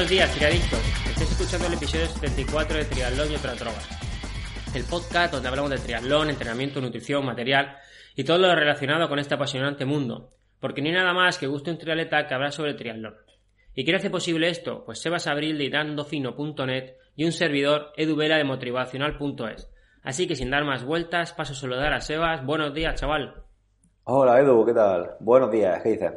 Buenos días, triadictos. Estáis escuchando el episodio 74 de Triatlón y otras drogas. El podcast donde hablamos de triatlón, entrenamiento, nutrición, material y todo lo relacionado con este apasionante mundo. Porque ni nada más que guste un triatleta que hablar sobre triatlón. ¿Y quién hace posible esto? Pues Sebas Abril de idandofino.net y un servidor eduvela de motivacional.es. Así que sin dar más vueltas, paso a saludar a Sebas. Buenos días, chaval. Hola Edu, ¿qué tal? Buenos días, ¿qué dices?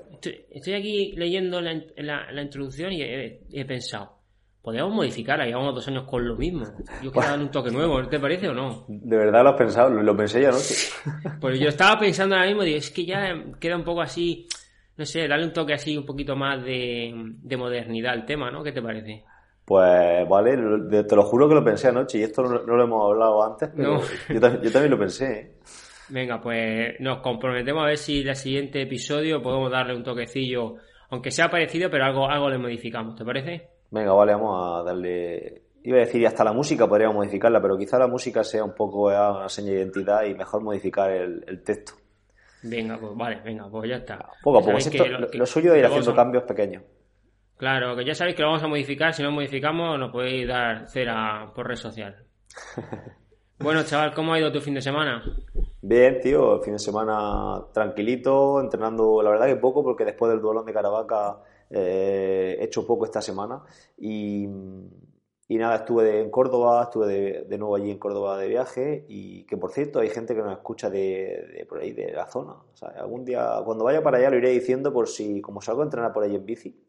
Estoy, aquí leyendo la, introducción y he, pensado, podríamos modificarla, llevamos dos años con lo mismo. Yo quiero darle un toque nuevo, ¿te parece o no? De verdad lo has pensado, lo, pensé ya anoche. Pues yo estaba pensando ahora mismo, digo, es que ya queda un poco así, no sé, darle un toque así un poquito más de, modernidad al tema, ¿no? ¿Qué te parece? Pues vale, te lo juro que lo pensé anoche y esto no, lo hemos hablado antes, pero yo, yo, también lo pensé. ¿eh? Venga, pues nos comprometemos a ver si el siguiente episodio podemos darle un toquecillo, aunque sea parecido, pero algo, algo le modificamos, ¿te parece? Venga, vale, vamos a darle. Iba a decir, y hasta la música podríamos modificarla, pero quizá la música sea un poco una seña de identidad y mejor modificar el, texto. Venga, pues vale, venga, pues ya está. Poco a poco, lo, suyo es ir haciendo cambios pequeños. Claro, que ya sabéis que lo vamos a modificar, si no modificamos nos podéis dar cera por red social. bueno, chaval, ¿cómo ha ido tu fin de semana? Bien, tío, el fin de semana tranquilito, entrenando la verdad que poco porque después del duelo de Caravaca eh, he hecho poco esta semana y, nada, estuve en Córdoba, estuve de, nuevo allí en Córdoba de viaje y que por cierto hay gente que nos escucha de, por ahí, de la zona. O sea, algún día, cuando vaya para allá lo iré diciendo por si, como salgo a entrenar por ahí en bici,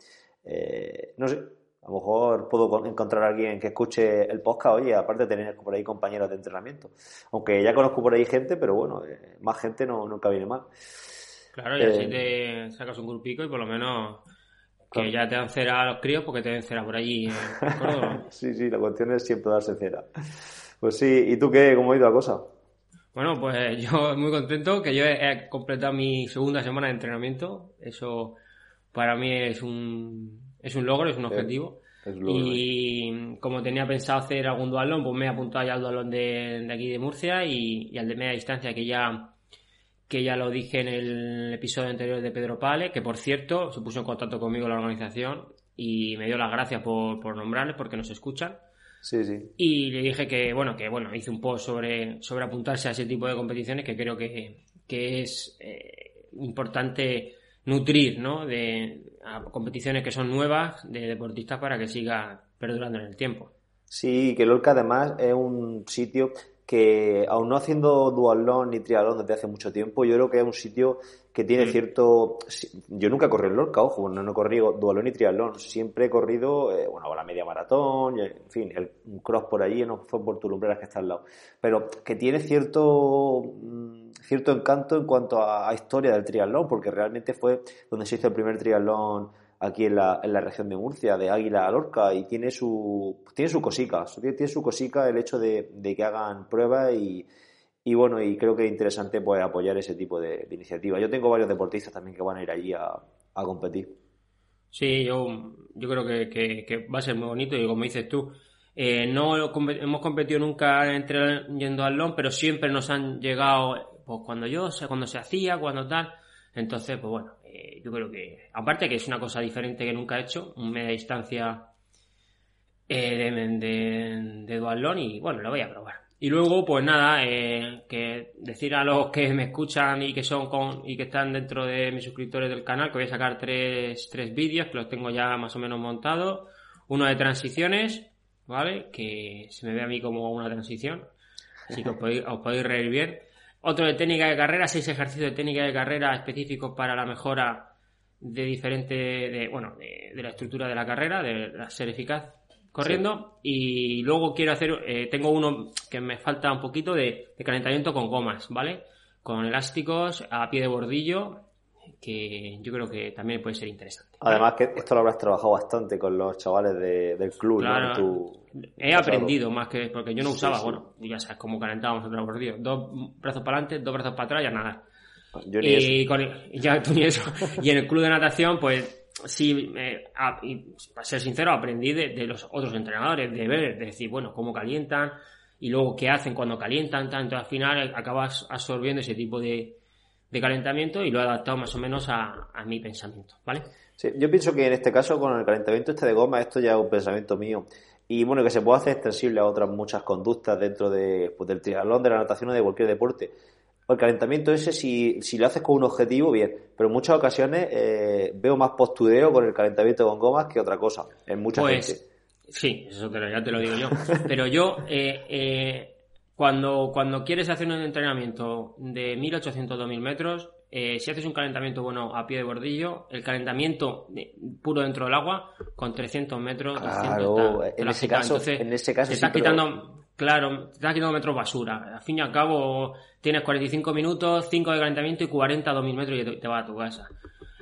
eh, no sé, a lo mejor puedo encontrar a alguien que escuche el podcast, oye, aparte de tener por ahí compañeros de entrenamiento. Aunque ya conozco por ahí gente, pero bueno, eh, más gente no, nunca viene mal. Claro, y así eh, te sacas un grupico y por lo menos que ya te dan cera a los críos porque te den cera por allí. sí, sí, la cuestión es siempre darse cera. Pues sí, ¿y tú qué? ¿Cómo ha ido la cosa? Bueno, pues yo muy contento que yo he completado mi segunda semana de entrenamiento. Eso para mí es un es un logro, es un objetivo. y como tenía pensado hacer algún dualón, pues me he apuntado ya al dualón de, aquí de Murcia y, al de media distancia que ya que ya lo dije en el episodio anterior de Pedro Pale, que por cierto se puso en contacto conmigo la organización y me dio las gracias por, por nombrarles porque nos escuchan. Sí, sí. Y le dije que, bueno, que bueno, hice un post sobre, sobre apuntarse a ese tipo de competiciones que creo que, que es eh, importante nutrir, ¿no? De competiciones que son nuevas de deportistas para que siga perdurando en el tiempo. Sí, que Lorca además es un sitio que, aún no haciendo dualón ni triatlón desde hace mucho tiempo, yo creo que es un sitio que tiene mm. cierto... Yo nunca he corrido en Lorca, ojo, no, no he corrido dualón ni triatlón, siempre he corrido, eh, bueno, la media maratón, en fin, el cross por allí, no fue por Tulumbreras que está al lado, pero que tiene cierto mm, cierto encanto en cuanto a, historia del triatlón, porque realmente fue donde se hizo el primer triatlón aquí en la, en la región de Murcia, de Águila a Lorca, y tiene su, tiene su cosica, tiene su cosica el hecho de, que hagan pruebas y, y, bueno, y creo que es interesante pues apoyar ese tipo de, iniciativas. Yo tengo varios deportistas también que van a ir allí a, competir. Sí, yo, yo creo que, que, va a ser muy bonito y como dices tú, eh, no hemos competido nunca entre yendo al pero siempre nos han llegado pues cuando yo, cuando se hacía, cuando tal. Entonces, pues bueno, eh, yo creo que, aparte que es una cosa diferente que nunca he hecho, un media distancia eh, de, de, de dualón y bueno, lo voy a probar. Y luego, pues nada, eh, que decir a los que me escuchan y que son con, y que están dentro de mis suscriptores del canal que voy a sacar tres, tres vídeos que los tengo ya más o menos montados. Uno de transiciones, ¿vale? Que se me ve a mí como una transición. Así que os podéis, os podéis reír bien. Otro de técnica de carrera, seis ejercicios de técnica de carrera específicos para la mejora de diferente, de, bueno, de, la estructura de la carrera, de, ser eficaz corriendo. Y luego quiero hacer, eh, tengo uno que me falta un poquito de, de calentamiento con gomas, ¿vale? Con elásticos a pie de bordillo que yo creo que también puede ser interesante. Además que esto lo habrás trabajado bastante con los chavales del club, ¿no? he aprendido más que porque yo no usaba, bueno, ya sabes cómo calentábamos otro por dos brazos para adelante, dos brazos para atrás y a nadar. Yo ni y, Con, ya tú ni eso. y en el club de natación, pues sí, para ser sincero, aprendí de, los otros entrenadores, de ver, de decir, bueno, cómo calientan y luego qué hacen cuando calientan, tanto al final acabas absorbiendo ese tipo de, de calentamiento y lo he adaptado más o menos a, mi pensamiento, ¿vale? yo pienso que en este caso, con el calentamiento este de goma, esto ya es un pensamiento mío. Y bueno, que se puede hacer extensible a otras muchas conductas dentro de, pues, del triatlón, de la natación o de cualquier deporte. El calentamiento ese, si, si lo haces con un objetivo, bien. Pero en muchas ocasiones eh, veo más postureo con el calentamiento con gomas que otra cosa. En mucha pues, gente. Sí, eso ya te lo digo yo. Pero yo, eh, eh, cuando, cuando quieres hacer un entrenamiento de 1800-2000 metros, eh, si haces un calentamiento bueno a pie de bordillo, el calentamiento puro dentro del agua, con 300 metros, claro, en, ese caso, en ese caso, te estás quitando, claro, te estás quitando metros basura. Al fin y al cabo, tienes 45 minutos, 5 de calentamiento y 40 a 2000 metros y te, vas a tu casa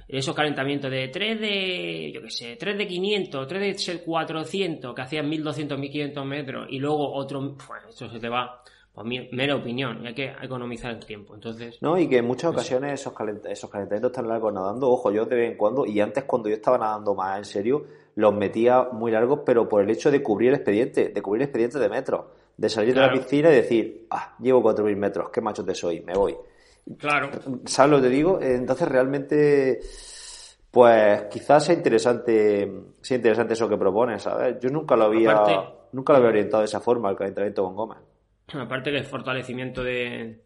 esos calentamientos de 3 de, yo qué sé, 3 de 500, 3 de 400, que hacían 1200, 1500 metros, y luego otro, pues eso se te va pues mera opinión, y hay que economizar el tiempo. Entonces, no, y que en muchas ocasiones esos, esos calentamientos tan largos nadando, ojo, yo de vez en cuando, y antes cuando yo estaba nadando más en serio, los metía muy largos, pero por el hecho de cubrir el expediente, de cubrir el expediente de metros, de salir de la piscina y decir, ah, llevo 4.000 metros, qué macho te soy, me voy. Claro. ¿Sabes lo que te digo? Entonces realmente, pues quizás sea interesante, sea interesante eso que propones, ¿sabes? Yo nunca lo había, nunca lo había orientado de esa forma, el calentamiento con goma aparte del fortalecimiento de,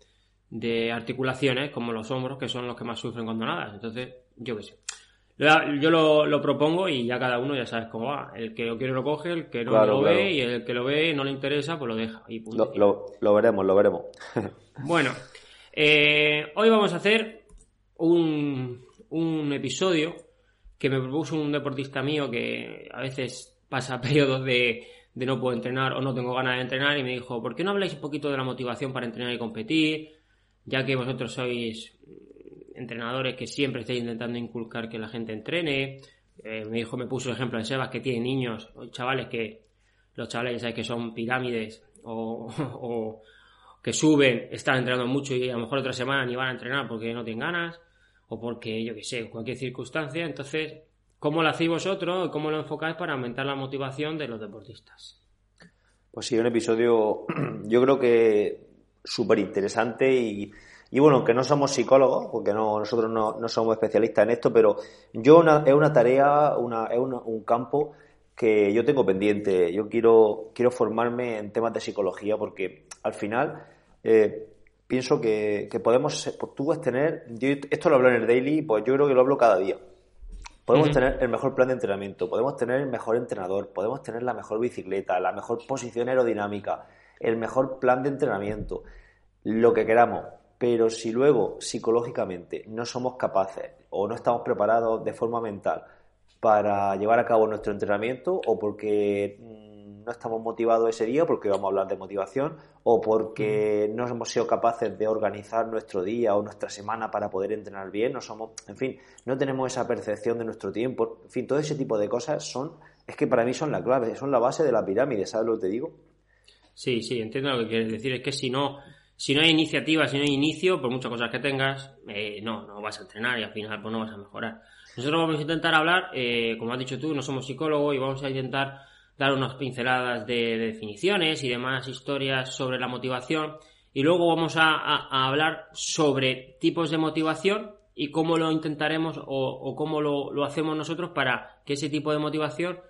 de articulaciones, como los hombros, que son los que más sufren cuando nadas. Entonces, yo qué sé. Yo lo, propongo y ya cada uno ya sabes cómo va. El que lo quiere lo coge, el que no lo ve y el que lo ve y no le interesa, pues lo deja. Y lo, veremos, lo veremos. bueno, eh, hoy vamos a hacer un, un episodio que me propuso un deportista mío que a veces pasa periodos de, de no puedo entrenar o no tengo ganas de entrenar y me dijo, ¿por qué no habláis un poquito de la motivación para entrenar y competir? Ya que vosotros sois entrenadores que siempre estáis intentando inculcar que la gente entrene. Eh, me dijo, me puso el ejemplo de Sebas que tiene niños, chavales que, los chavales ya sabéis que son pirámides o, o que suben, están entrenando mucho y a lo mejor otra semana ni van a entrenar porque no tienen ganas o porque, yo qué sé, cualquier circunstancia. Entonces, ¿Cómo lo hacéis vosotros? ¿Cómo lo enfocáis para aumentar la motivación de los deportistas? Pues sí, un episodio yo creo que súper interesante y, bueno, que no somos psicólogos, porque no, nosotros no, somos especialistas en esto, pero yo es una tarea, una, es un campo que yo tengo pendiente. Yo quiero, quiero formarme en temas de psicología porque al final eh, pienso que, podemos, pues tú puedes tener, esto lo hablo en el daily, pues yo creo que lo hablo cada día. Podemos tener el mejor plan de entrenamiento, podemos tener el mejor entrenador, podemos tener la mejor bicicleta, la mejor posición aerodinámica, el mejor plan de entrenamiento, lo que queramos. Pero si luego psicológicamente no somos capaces o no estamos preparados de forma mental para llevar a cabo nuestro entrenamiento o porque no estamos motivados ese día porque vamos a hablar de motivación o porque no hemos sido capaces de organizar nuestro día o nuestra semana para poder entrenar bien, no somos, en fin, no tenemos esa percepción de nuestro tiempo, en fin, todo ese tipo de cosas son, es que para mí son la clave, son la base de la pirámide, ¿sabes lo que te digo? Sí, sí, entiendo lo que quieres decir, es que si no, si no hay iniciativa, si no hay inicio, por muchas cosas que tengas, eh, no, no vas a entrenar y al final pues no vas a mejorar. Nosotros vamos a intentar hablar, eh, como has dicho tú, no somos psicólogos y vamos a intentar dar unas pinceladas de, definiciones y demás historias sobre la motivación. Y luego vamos a, hablar sobre tipos de motivación y cómo lo intentaremos o, cómo lo, hacemos nosotros para que ese tipo de motivación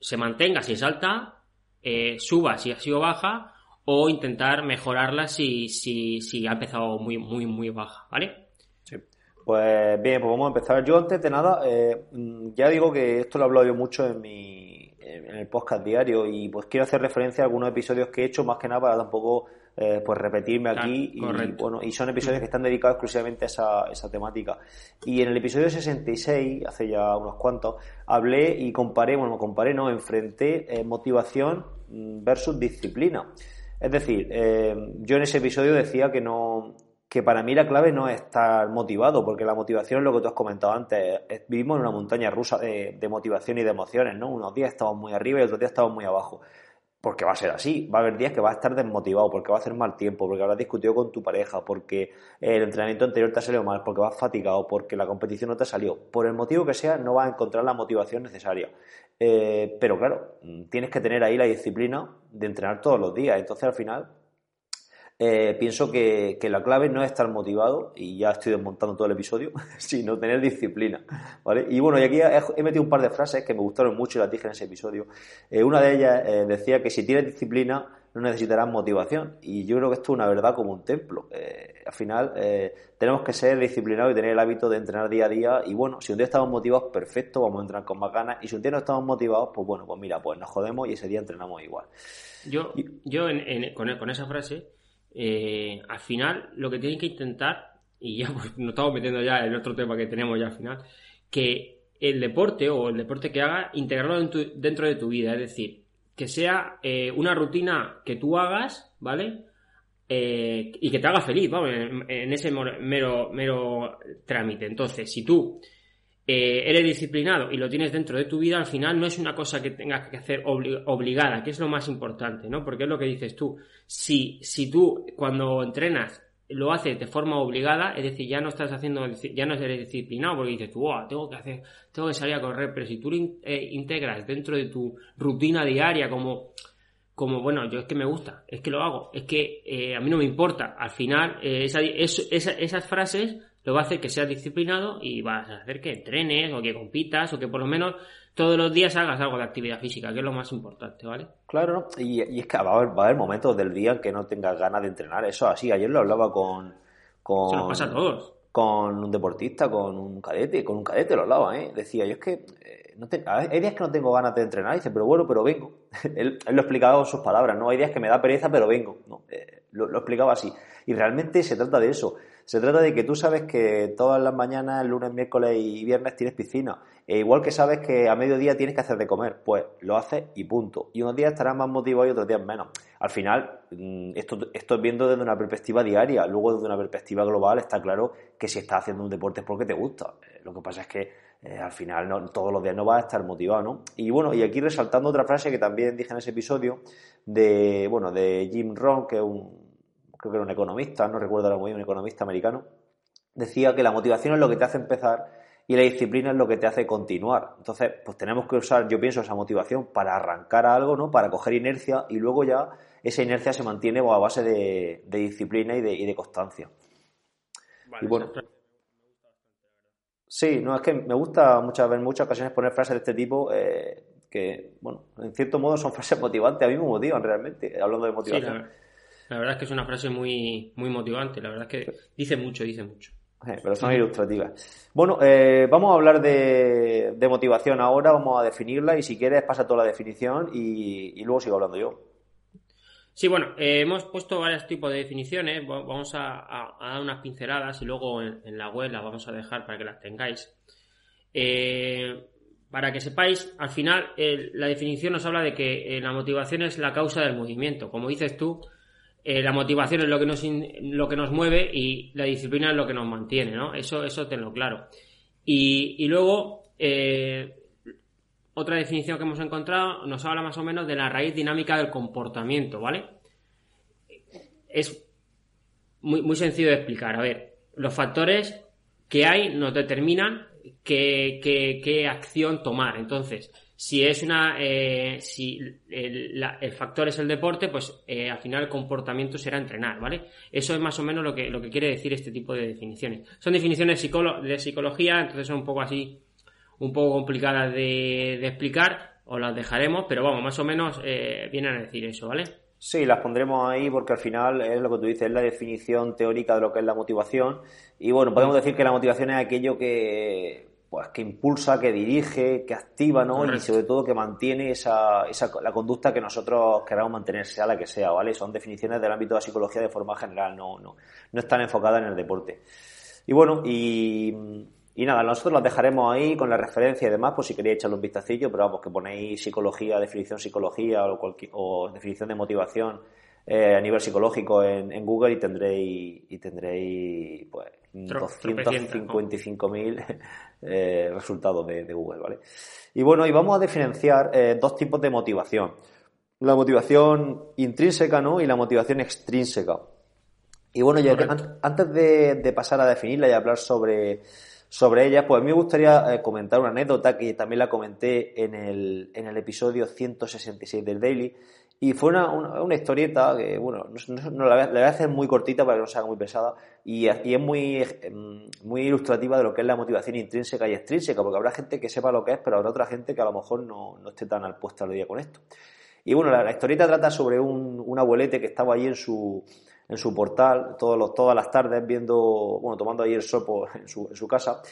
se mantenga si es alta, eh, suba si ha sido baja o intentar mejorarla si, si, si ha empezado muy, muy, muy baja, ¿vale? Sí. Pues bien, pues vamos a empezar. Yo antes de nada, eh, ya digo que esto lo he hablado yo mucho en mi, en el podcast diario y pues quiero hacer referencia a algunos episodios que he hecho más que nada para tampoco eh, pues repetirme aquí y bueno y son episodios que están dedicados exclusivamente a esa, esa temática y en el episodio 66 hace ya unos cuantos hablé y comparé bueno comparé no enfrenté eh, motivación versus disciplina es decir eh, yo en ese episodio decía que no que para mí la clave no es estar motivado, porque la motivación es lo que tú has comentado antes. Vivimos en una montaña rusa de, motivación y de emociones, ¿no? Unos días estamos muy arriba y otros días estamos muy abajo. Porque va a ser así. Va a haber días que vas a estar desmotivado, porque va a hacer mal tiempo, porque habrás discutido con tu pareja, porque el entrenamiento anterior te ha salido mal, porque vas fatigado, porque la competición no te ha salido. Por el motivo que sea, no vas a encontrar la motivación necesaria. Eh, pero claro, tienes que tener ahí la disciplina de entrenar todos los días. Entonces, al final, eh, pienso que, la clave no es estar motivado, y ya estoy desmontando todo el episodio, sino tener disciplina, ¿vale? Y bueno, y aquí he, metido un par de frases que me gustaron mucho y las dije en ese episodio. Eh, una de ellas eh, decía que si tienes disciplina no necesitarás motivación, y yo creo que esto es una verdad como un templo. al final tenemos que ser disciplinados y tener el hábito de entrenar día a día, y bueno, si un día estamos motivados, perfecto, vamos a entrenar con más ganas, y si un día no estamos motivados, pues bueno, pues mira, pues nos jodemos y ese día entrenamos igual. Yo, yo con, con esa frase eh, al final lo que tienen que intentar, y ya pues, nos estamos metiendo ya en otro tema que tenemos ya al final, que el deporte o el deporte que haga, integrarlo dentro de tu vida, es decir, que sea eh, una rutina que tú hagas, ¿vale? Eh, y que te haga feliz, vamos, en, ese mero, mero trámite. Entonces, si tú eh, eres disciplinado y lo tienes dentro de tu vida, al final no es una cosa que tengas que hacer obligada, que es lo más importante, ¿no? Porque es lo que dices tú. Si, si tú cuando entrenas lo haces de forma obligada, es decir, ya no estás haciendo, ya no eres disciplinado porque dices tú, tengo que hacer, tengo que salir a correr, pero si tú lo eh, integras dentro de tu rutina diaria como, como, bueno, yo es que me gusta, es que lo hago, es que eh, a mí no me importa, al final, esas frases lo va a hacer que seas disciplinado y vas a hacer que entrenes o que compitas o que por lo menos todos los días hagas algo de actividad física, que es lo más importante, ¿vale? Claro, ¿no? y, es que va a, haber, momentos del día en que no tengas ganas de entrenar, eso así, ayer lo hablaba con... con Se nos pasa a todos. Con un deportista, con un cadete, con un cadete lo hablaba, ¿eh? Decía, yo es que eh, no hay días que no tengo ganas de entrenar, dice, pero bueno, pero vengo. él, lo explicaba con sus palabras, ¿no? Hay días que me da pereza, pero vengo, ¿no? Eh, lo explicaba así. Y realmente se trata de eso se trata de que tú sabes que todas las mañanas, lunes, miércoles y viernes tienes piscina. E igual que sabes que a mediodía tienes que hacer de comer, pues lo haces y punto. Y unos días estarás más motivado y otros días menos. Al final, mm, esto, esto es viendo desde una perspectiva diaria. Luego, desde una perspectiva global, está claro que si estás haciendo un deporte es porque te gusta. Eh, lo que pasa es que eh, al final no, todos los días no vas a estar motivado, ¿no? Y bueno, y aquí resaltando otra frase que también dije en ese episodio de, bueno, de Jim Rohn, que es un creo que era un economista, no recuerdo ahora muy bien, un economista americano, decía que la motivación es lo que te hace empezar y la disciplina es lo que te hace continuar. Entonces, pues tenemos que usar, yo pienso, esa motivación para arrancar a algo, ¿no? Para coger inercia y luego ya esa inercia se mantiene a base de, disciplina y de, constancia. y bueno. Sí, no, es que me gusta muchas veces, en muchas ocasiones poner frases de este tipo eh, que, bueno, en cierto modo son frases motivantes, a mí me motivan realmente, hablando de motivación. La verdad es que es una frase muy, muy motivante, la verdad es que dice mucho, dice mucho. Eh, pero son ilustrativas. Bueno, eh, vamos a hablar de, motivación ahora, vamos a definirla y si quieres pasa toda la definición y, luego sigo hablando yo. Sí, bueno, eh, hemos puesto varios tipos de definiciones, vamos a, dar unas pinceladas y luego en, la web las vamos a dejar para que las tengáis. para que sepáis, al final la definición nos habla de que la motivación es la causa del movimiento. Como dices tú, eh, la motivación es lo que, nos, lo que nos mueve y la disciplina es lo que nos mantiene, ¿no? Eso, eso tenlo claro. Y, luego, eh, otra definición que hemos encontrado nos habla más o menos de la raíz dinámica del comportamiento, ¿vale? Es muy, muy sencillo de explicar. A ver, los factores que hay nos determinan qué, qué acción tomar. Entonces, si es una, eh, si el, factor es el deporte, pues eh, al final el comportamiento será entrenar, ¿vale? Eso es más o menos lo que, lo que quiere decir este tipo de definiciones. Son definiciones de psicología, entonces son un poco así, un poco complicadas de, explicar, o las dejaremos, pero vamos, más o menos eh, vienen a decir eso, ¿vale? Sí, las pondremos ahí porque al final es lo que tú dices, es la definición teórica de lo que es la motivación. Y bueno, podemos decir que la motivación es aquello que pues que impulsa, que dirige, que activa, ¿no? Y sobre todo que mantiene esa, esa, la conducta que nosotros queramos mantener, sea la que sea, ¿vale? Son definiciones del ámbito de la psicología de forma general, no, no, no están enfocadas en el deporte. Y bueno, y, y nada, nosotros las dejaremos ahí con la referencia y demás, por si queréis echarle un vistacillo, pero vamos, que ponéis psicología, definición psicología o, cualquier, o definición de motivación eh, a nivel psicológico en, en, Google y tendréis, y tendréis pues 255.000 eh, resultados de, Google, ¿vale? Y bueno, y vamos a diferenciar eh, dos tipos de motivación. La motivación intrínseca, ¿no? Y la motivación extrínseca. Y bueno, ya antes de, pasar a definirla y hablar sobre, sobre ellas, pues a mí me gustaría eh, comentar una anécdota que también la comenté en el, en el episodio 166 del Daily. Y fue una, una, historieta que, bueno, no, la, voy a, hacer muy cortita para que no sea muy pesada y, y, es muy, em, muy ilustrativa de lo que es la motivación intrínseca y extrínseca, porque habrá gente que sepa lo que es, pero habrá otra gente que a lo mejor no, no esté tan al puesto al día con esto. Y bueno, la, historieta trata sobre un, un abuelete que estaba allí en su, en su portal todos los, todas las tardes viendo, bueno, tomando ahí el sopo en su, en su casa.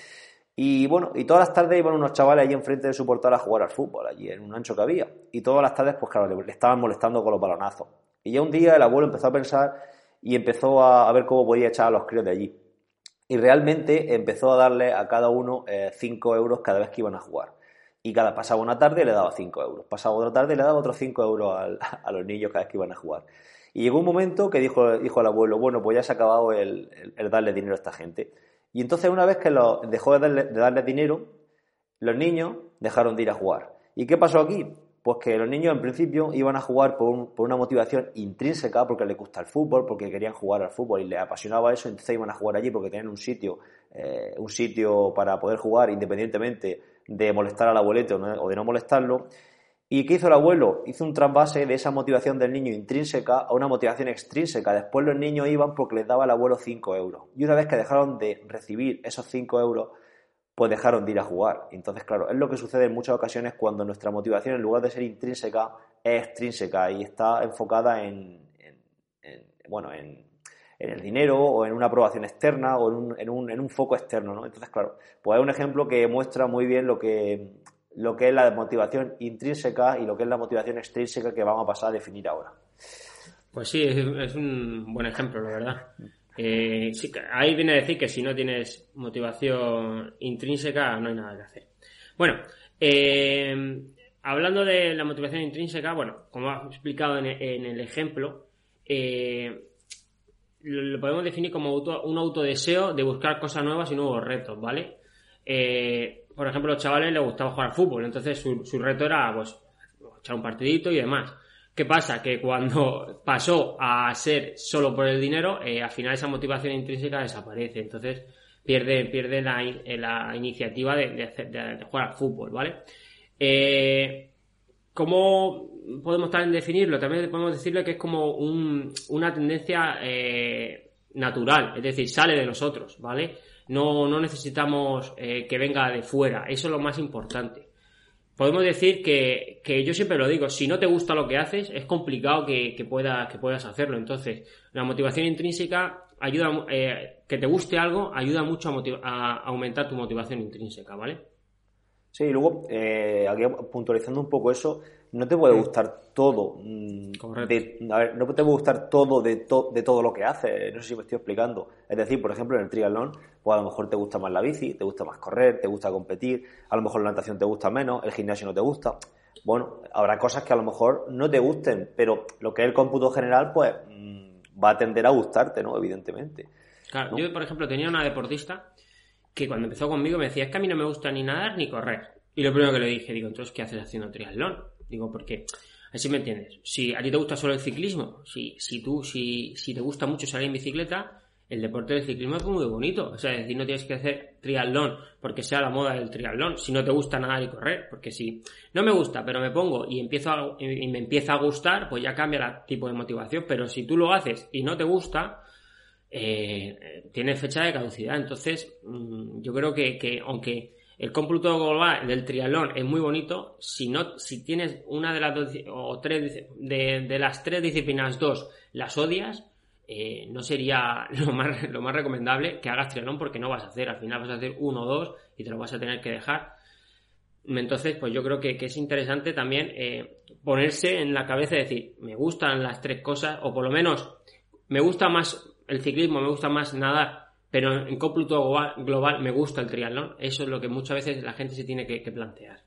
Y bueno, y todas las tardes iban unos chavales allí enfrente de su portal a jugar al fútbol, allí en un ancho que había. Y todas las tardes, pues claro, le, estaban molestando con los balonazos. Y ya un día el abuelo empezó a pensar y empezó a, ver cómo podía echar a los críos de allí. Y realmente empezó a darle a cada uno 5 eh, euros cada vez que iban a jugar. Y cada pasaba una tarde le daba 5 euros. Pasaba otra tarde le daba otros 5 euros a los niños cada vez que iban a jugar. Y llegó un momento que dijo, dijo el abuelo, bueno, pues ya se ha acabado el, darle dinero a esta gente. Y entonces una vez que lo, dejó de darle, dinero, los niños dejaron de ir a jugar. ¿Y qué pasó aquí? Pues que los niños en principio iban a jugar por, una motivación intrínseca, porque les gusta el fútbol, porque querían jugar al fútbol y les apasionaba eso, entonces iban a jugar allí porque tenían un sitio, eh, un sitio para poder jugar independientemente de molestar al abuelito o de no molestarlo. ¿Y qué hizo el abuelo? Hizo un trasvase de esa motivación del niño intrínseca a una motivación extrínseca. Después los niños iban porque les daba el abuelo 5 euros. Y una vez que dejaron de recibir esos 5 euros, pues dejaron de ir a jugar. Entonces, claro, es lo que sucede en muchas ocasiones cuando nuestra motivación, en lugar de ser intrínseca, es extrínseca y está enfocada en, bueno, en, el dinero o en una aprobación externa o en un, en un, en un foco externo, ¿no? Entonces, claro, pues es un ejemplo que muestra muy bien lo que lo que es la motivación intrínseca y lo que es la motivación extrínseca que vamos a pasar a definir ahora. Pues sí, es, un buen ejemplo, la verdad. Eh, ahí viene a decir que si no tienes motivación intrínseca no hay nada que hacer. Bueno, eh, hablando de la motivación intrínseca, bueno, como has explicado en, el ejemplo, eh, lo, podemos definir como un autodeseo de buscar cosas nuevas y nuevos retos, ¿vale? Por ejemplo, a los chavales les gustaba jugar fútbol, entonces su, reto era, pues, echar un partidito y demás. ¿Qué pasa? Que cuando pasó a ser solo por el dinero, eh, al final esa motivación intrínseca desaparece. Entonces pierde, pierde la, eh, la iniciativa de, jugar al fútbol, ¿vale? Eh, ¿Cómo podemos también definirlo? También podemos decirle que es como una tendencia natural, es decir, sale de nosotros, ¿vale? No, no necesitamos eh, que venga de fuera. Eso es lo más importante. Podemos decir que, que, yo siempre lo digo, si no te gusta lo que haces, es complicado que, que, que puedas hacerlo. Entonces, la motivación intrínseca ayuda, eh, que te guste algo, ayuda mucho a, a, aumentar tu motivación intrínseca, ¿vale? Sí, y luego, eh, aquí puntualizando un poco eso, no te puede gustar todo. Mm, a ver, no te puede gustar todo de, de todo lo que haces. No sé si me estoy explicando. Es decir, por ejemplo, en el triatlón, pues a lo mejor te gusta más la bici, te gusta más correr, te gusta competir, a lo mejor la natación te gusta menos, el gimnasio no te gusta. Bueno, habrá cosas que a lo mejor no te gusten, pero lo que es el cómputo general, pues mm, va a tender a gustarte, ¿no? Evidentemente. Claro, yo, por ejemplo, tenía una deportista que cuando empezó conmigo me decía, es que a mí no me gusta ni nadar ni correr. Y lo primero que le dije, digo, entonces, ¿qué haces haciendo triatlón? Digo, porque, así me entiendes, si a ti te gusta solo el ciclismo, si, si tú, si, si te gusta mucho salir en bicicleta, el deporte del ciclismo es muy bonito. O sea, es decir, no tienes que hacer triatlón porque sea la moda del triatlón. Si no te gusta nadar y correr, porque si no me gusta, pero me pongo y empiezo y me empieza a gustar, pues ya cambia el tipo de motivación. Pero si tú lo haces y no te gusta, eh, tiene fecha de caducidad. Entonces, mm, yo creo que, que aunque el cómputo global del triatlón es muy bonito. Si no, si tienes una de las dos o tres de, las tres disciplinas, dos las odias, eh, no sería lo más, lo más recomendable que hagas triatlón porque no vas a hacer. Al final vas a hacer uno o dos y te lo vas a tener que dejar. Entonces, pues yo creo que, es interesante también eh, ponerse en la cabeza y decir, me gustan las tres cosas, o por lo menos me gusta más el ciclismo, me gusta más nadar, pero en cómputo global me gusta el triatlón. Eso es lo que muchas veces la gente se tiene que, plantear.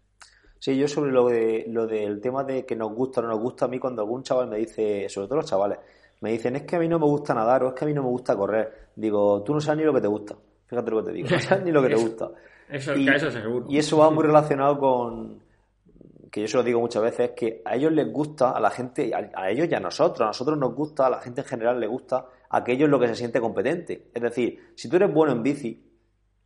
Sí, yo sobre lo, de, lo del tema de que nos gusta o no nos gusta, a mí cuando algún chaval me dice, sobre todo los chavales, me dicen, es que a mí no me gusta nadar o es que a mí no me gusta correr. Digo, tú no sabes ni lo que te gusta. Fíjate lo que te digo, no sabes ni lo que te gusta. Eso, y, eso seguro. Y eso va muy relacionado con, que yo se lo digo muchas veces, que a ellos les gusta, a la gente, a, ellos y a nosotros, a nosotros nos gusta, a la gente en general le gusta aquello en lo que se siente competente. Es decir, si tú eres bueno en bici,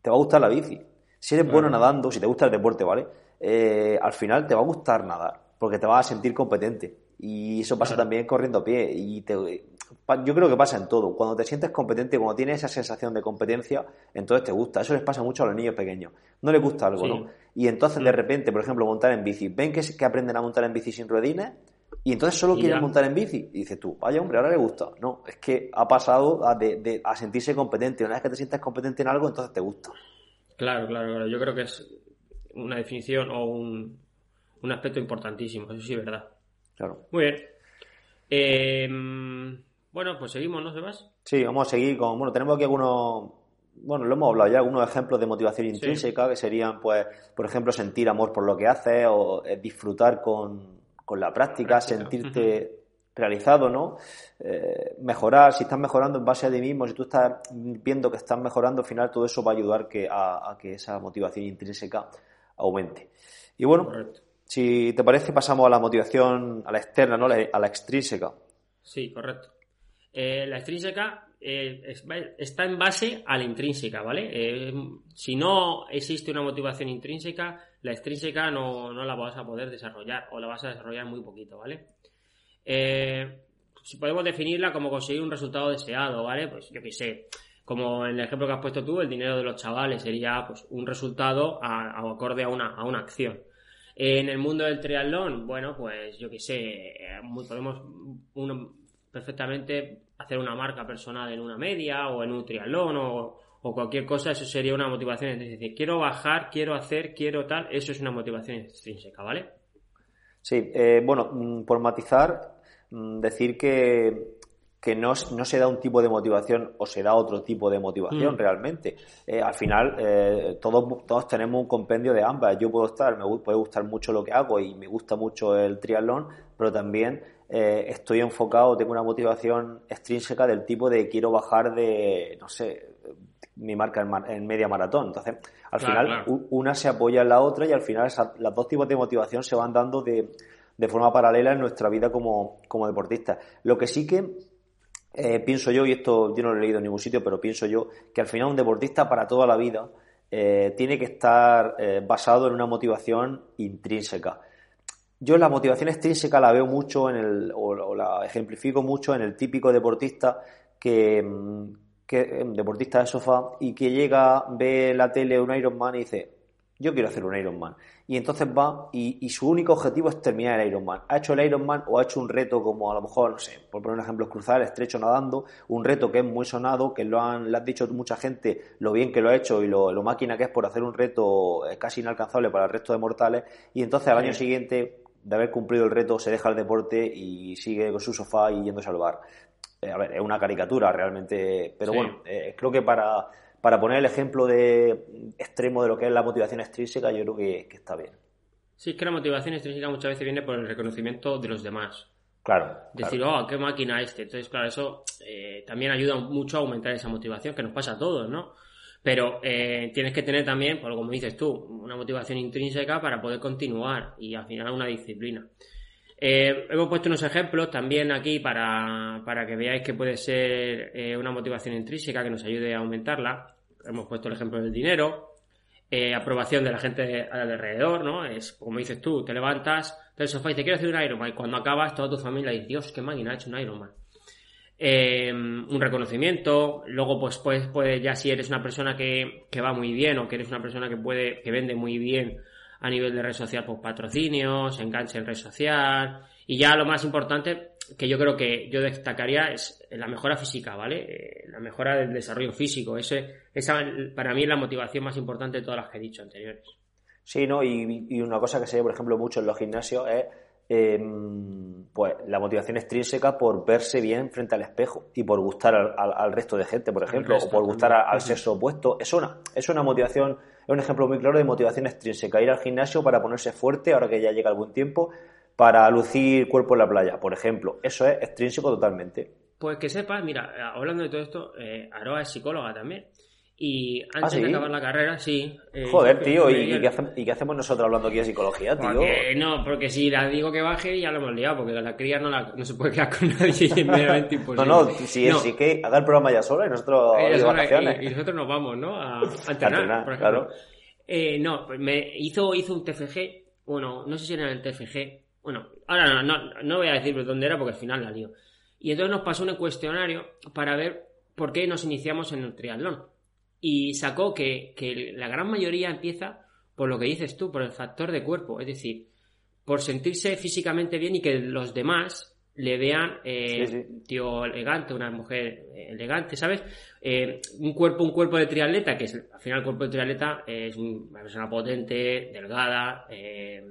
te va a gustar la bici. Si eres bueno nadando, si te gusta el deporte, ¿vale? Eh, al final te va a gustar nadar, porque te vas a sentir competente. Y eso pasa también corriendo a pie. Y te, yo creo que pasa en todo. Cuando te sientes competente, cuando tienes esa sensación de competencia, entonces te gusta. Eso les pasa mucho a los niños pequeños. No les gusta algo, ¿no? Y entonces de mm. repente, por ejemplo, montar en bici. Ven que, que aprenden a montar en bici sin ruedines y entonces solo quieren montar en bici. Y dices tú, vaya hombre, ahora le gusta. No, es que ha pasado a, de, a sentirse competente. Una vez que te sientes competente en algo, entonces te gusta. Claro, claro, claro. Yo creo que es una definición o un, un aspecto importantísimo. Eso sí es verdad. Claro. Muy bien. Eh, bueno, pues seguimos, ¿no, Sebas? Sí, vamos a seguir con. Bueno, tenemos aquí algunos. Bueno, lo hemos hablado ya, algunos ejemplos de motivación intrínseca que serían, pues, por ejemplo, sentir amor por lo que haces o eh, disfrutar con, la práctica, sentirte realizado, ¿no? Eh, mejorar, si estás mejorando en base a ti mismo, si tú estás viendo que estás mejorando, al final todo eso va a ayudar que, a, que esa motivación intrínseca aumente. Y bueno, si te parece, pasamos a la motivación, a la externa, ¿no? A la extrínseca. Sí, correcto. Eh, la extrínseca eh, está en base a la intrínseca, ¿vale? Eh, si no existe una motivación intrínseca, la extrínseca no, la vas a poder desarrollar o la vas a desarrollar muy poquito, ¿vale? si podemos definirla como conseguir un resultado deseado, ¿vale? Pues yo qué sé, como en el ejemplo que has puesto tú, el dinero de los chavales sería pues, un resultado acorde a una, a una acción. En el mundo del triatlón, bueno, pues yo qué sé, podemos perfectamente hacer una marca personal en una media o en un triatlón o, cualquier cosa, eso sería una motivación. Es decir, quiero bajar, quiero hacer, quiero tal, eso es una motivación extrínseca, ¿vale? Sí, eh, bueno, mm, por matizar, mm, decir que, que no, no, se da un tipo de motivación o se da otro tipo de motivación mm. realmente. Eh, al final, eh, todos, todos tenemos un compendio de ambas. Yo puedo estar, me puede gustar mucho lo que hago y me gusta mucho el triatlón, pero también eh, estoy enfocado, tengo una motivación extrínseca del tipo de quiero bajar de, no sé, mi marca en, media maratón. Entonces, al final, una se apoya en la otra y al final las dos tipos de motivación se van dando de, de forma paralela en nuestra vida como, como deportistas. Lo que sí que eh, pienso yo, y esto yo no lo he leído en ningún sitio, pero pienso yo que al final un deportista para toda la vida eh, tiene que estar basado en una motivación intrínseca. Yo la motivación extrínseca la veo mucho en el, o, la ejemplifico mucho en el típico deportista que, mm, que, deportista de sofá y que llega, ve la tele un Ironman y dice, yo quiero hacer un Ironman. Y entonces va y, su único objetivo es terminar el Ironman. Ha hecho el Ironman o ha hecho un reto como a lo mejor, no sé, por poner un ejemplo, cruzar el estrecho nadando, un reto que es muy sonado, que lo han, le ha dicho mucha gente lo bien que lo ha hecho y lo, máquina que es por hacer un reto eh, casi inalcanzable para el resto de mortales. Y entonces al año siguiente de haber cumplido el reto se deja el deporte y sigue con su sofá y yéndose al bar. Eh, a ver, es una caricatura realmente, pero bueno, eh, creo que para, para poner el ejemplo de extremo de lo que es la motivación extrínseca, yo creo que, está bien. Sí, es que la motivación extrínseca muchas veces viene por el reconocimiento de los demás. Claro. Decir, oh, qué máquina este. Entonces, claro, eso eh, también ayuda mucho a aumentar esa motivación, que nos pasa a todos, ¿no? Pero eh, tienes que tener también, por como dices tú, una motivación intrínseca para poder continuar y al final una disciplina. Eh, hemos puesto unos ejemplos también aquí para, que veáis que puede ser eh, una motivación intrínseca que nos ayude a aumentarla. Hemos puesto el ejemplo del dinero, aprobación de la gente alrededor, ¿no? Es como dices tú, te levantas del sofá y te quiero hacer un Ironman y cuando acabas toda tu familia dice, Dios, qué máquina ha hecho un Ironman. Eh, un reconocimiento, luego pues pues, pues ya si eres una persona que, que, va muy bien o que eres una persona que puede, que vende muy bien a nivel de red social, pues patrocinios, enganche en red social, y ya lo más importante que yo creo que yo destacaría es la mejora física, ¿vale? Eh, la mejora del desarrollo físico, ese, esa para mí es la motivación más importante de todas las que he dicho anteriores. Sí, ¿no? Y, y una cosa que se ve, por ejemplo, mucho en los gimnasios es Em, pues la motivación extrínseca por verse bien frente al espejo y por gustar al, resto de gente, por ejemplo, o por gustar al sexo opuesto. Es una, es una motivación, es un ejemplo muy claro de motivación extrínseca. Ir al gimnasio para ponerse fuerte, ahora que ya llega algún tiempo, para lucir cuerpo en la playa, por ejemplo. Eso es extrínseco totalmente. Pues que sepas, mira, hablando de todo esto, eh, Aroa es psicóloga también. Y antes ¿Ah, de sí? acabar la carrera, sí. eh, Joder, tío, ¿y, qué hace- y qué hacemos nosotros hablando aquí de psicología, tío? porque- no, porque si la digo que baje, ya lo hemos liado, porque la cría no, la- no se puede quedar con nadie, es meramente No, imposible. no, si es No, sí que haga el programa ya sola y nosotros de sola, vacaciones. y, y nosotros nos vamos, ¿no? A, a entrenar, por ejemplo. claro. Eh, no, me hizo, hizo un TFG, bueno, no sé si era el TFG, bueno, ahora no, no, no voy a decir dónde era porque al final la lío. Y entonces nos pasó un cuestionario para ver por qué nos iniciamos en el triatlón. Y sacó que, que la gran mayoría empieza por lo que dices tú, por el factor de cuerpo, es decir, por sentirse físicamente bien y que los demás le vean eh, Sí, sí. un tío elegante, una mujer elegante, ¿sabes? Eh, un cuerpo, un cuerpo de triatleta, que es, al final el cuerpo de triatleta es un- una persona potente, delgada, eh,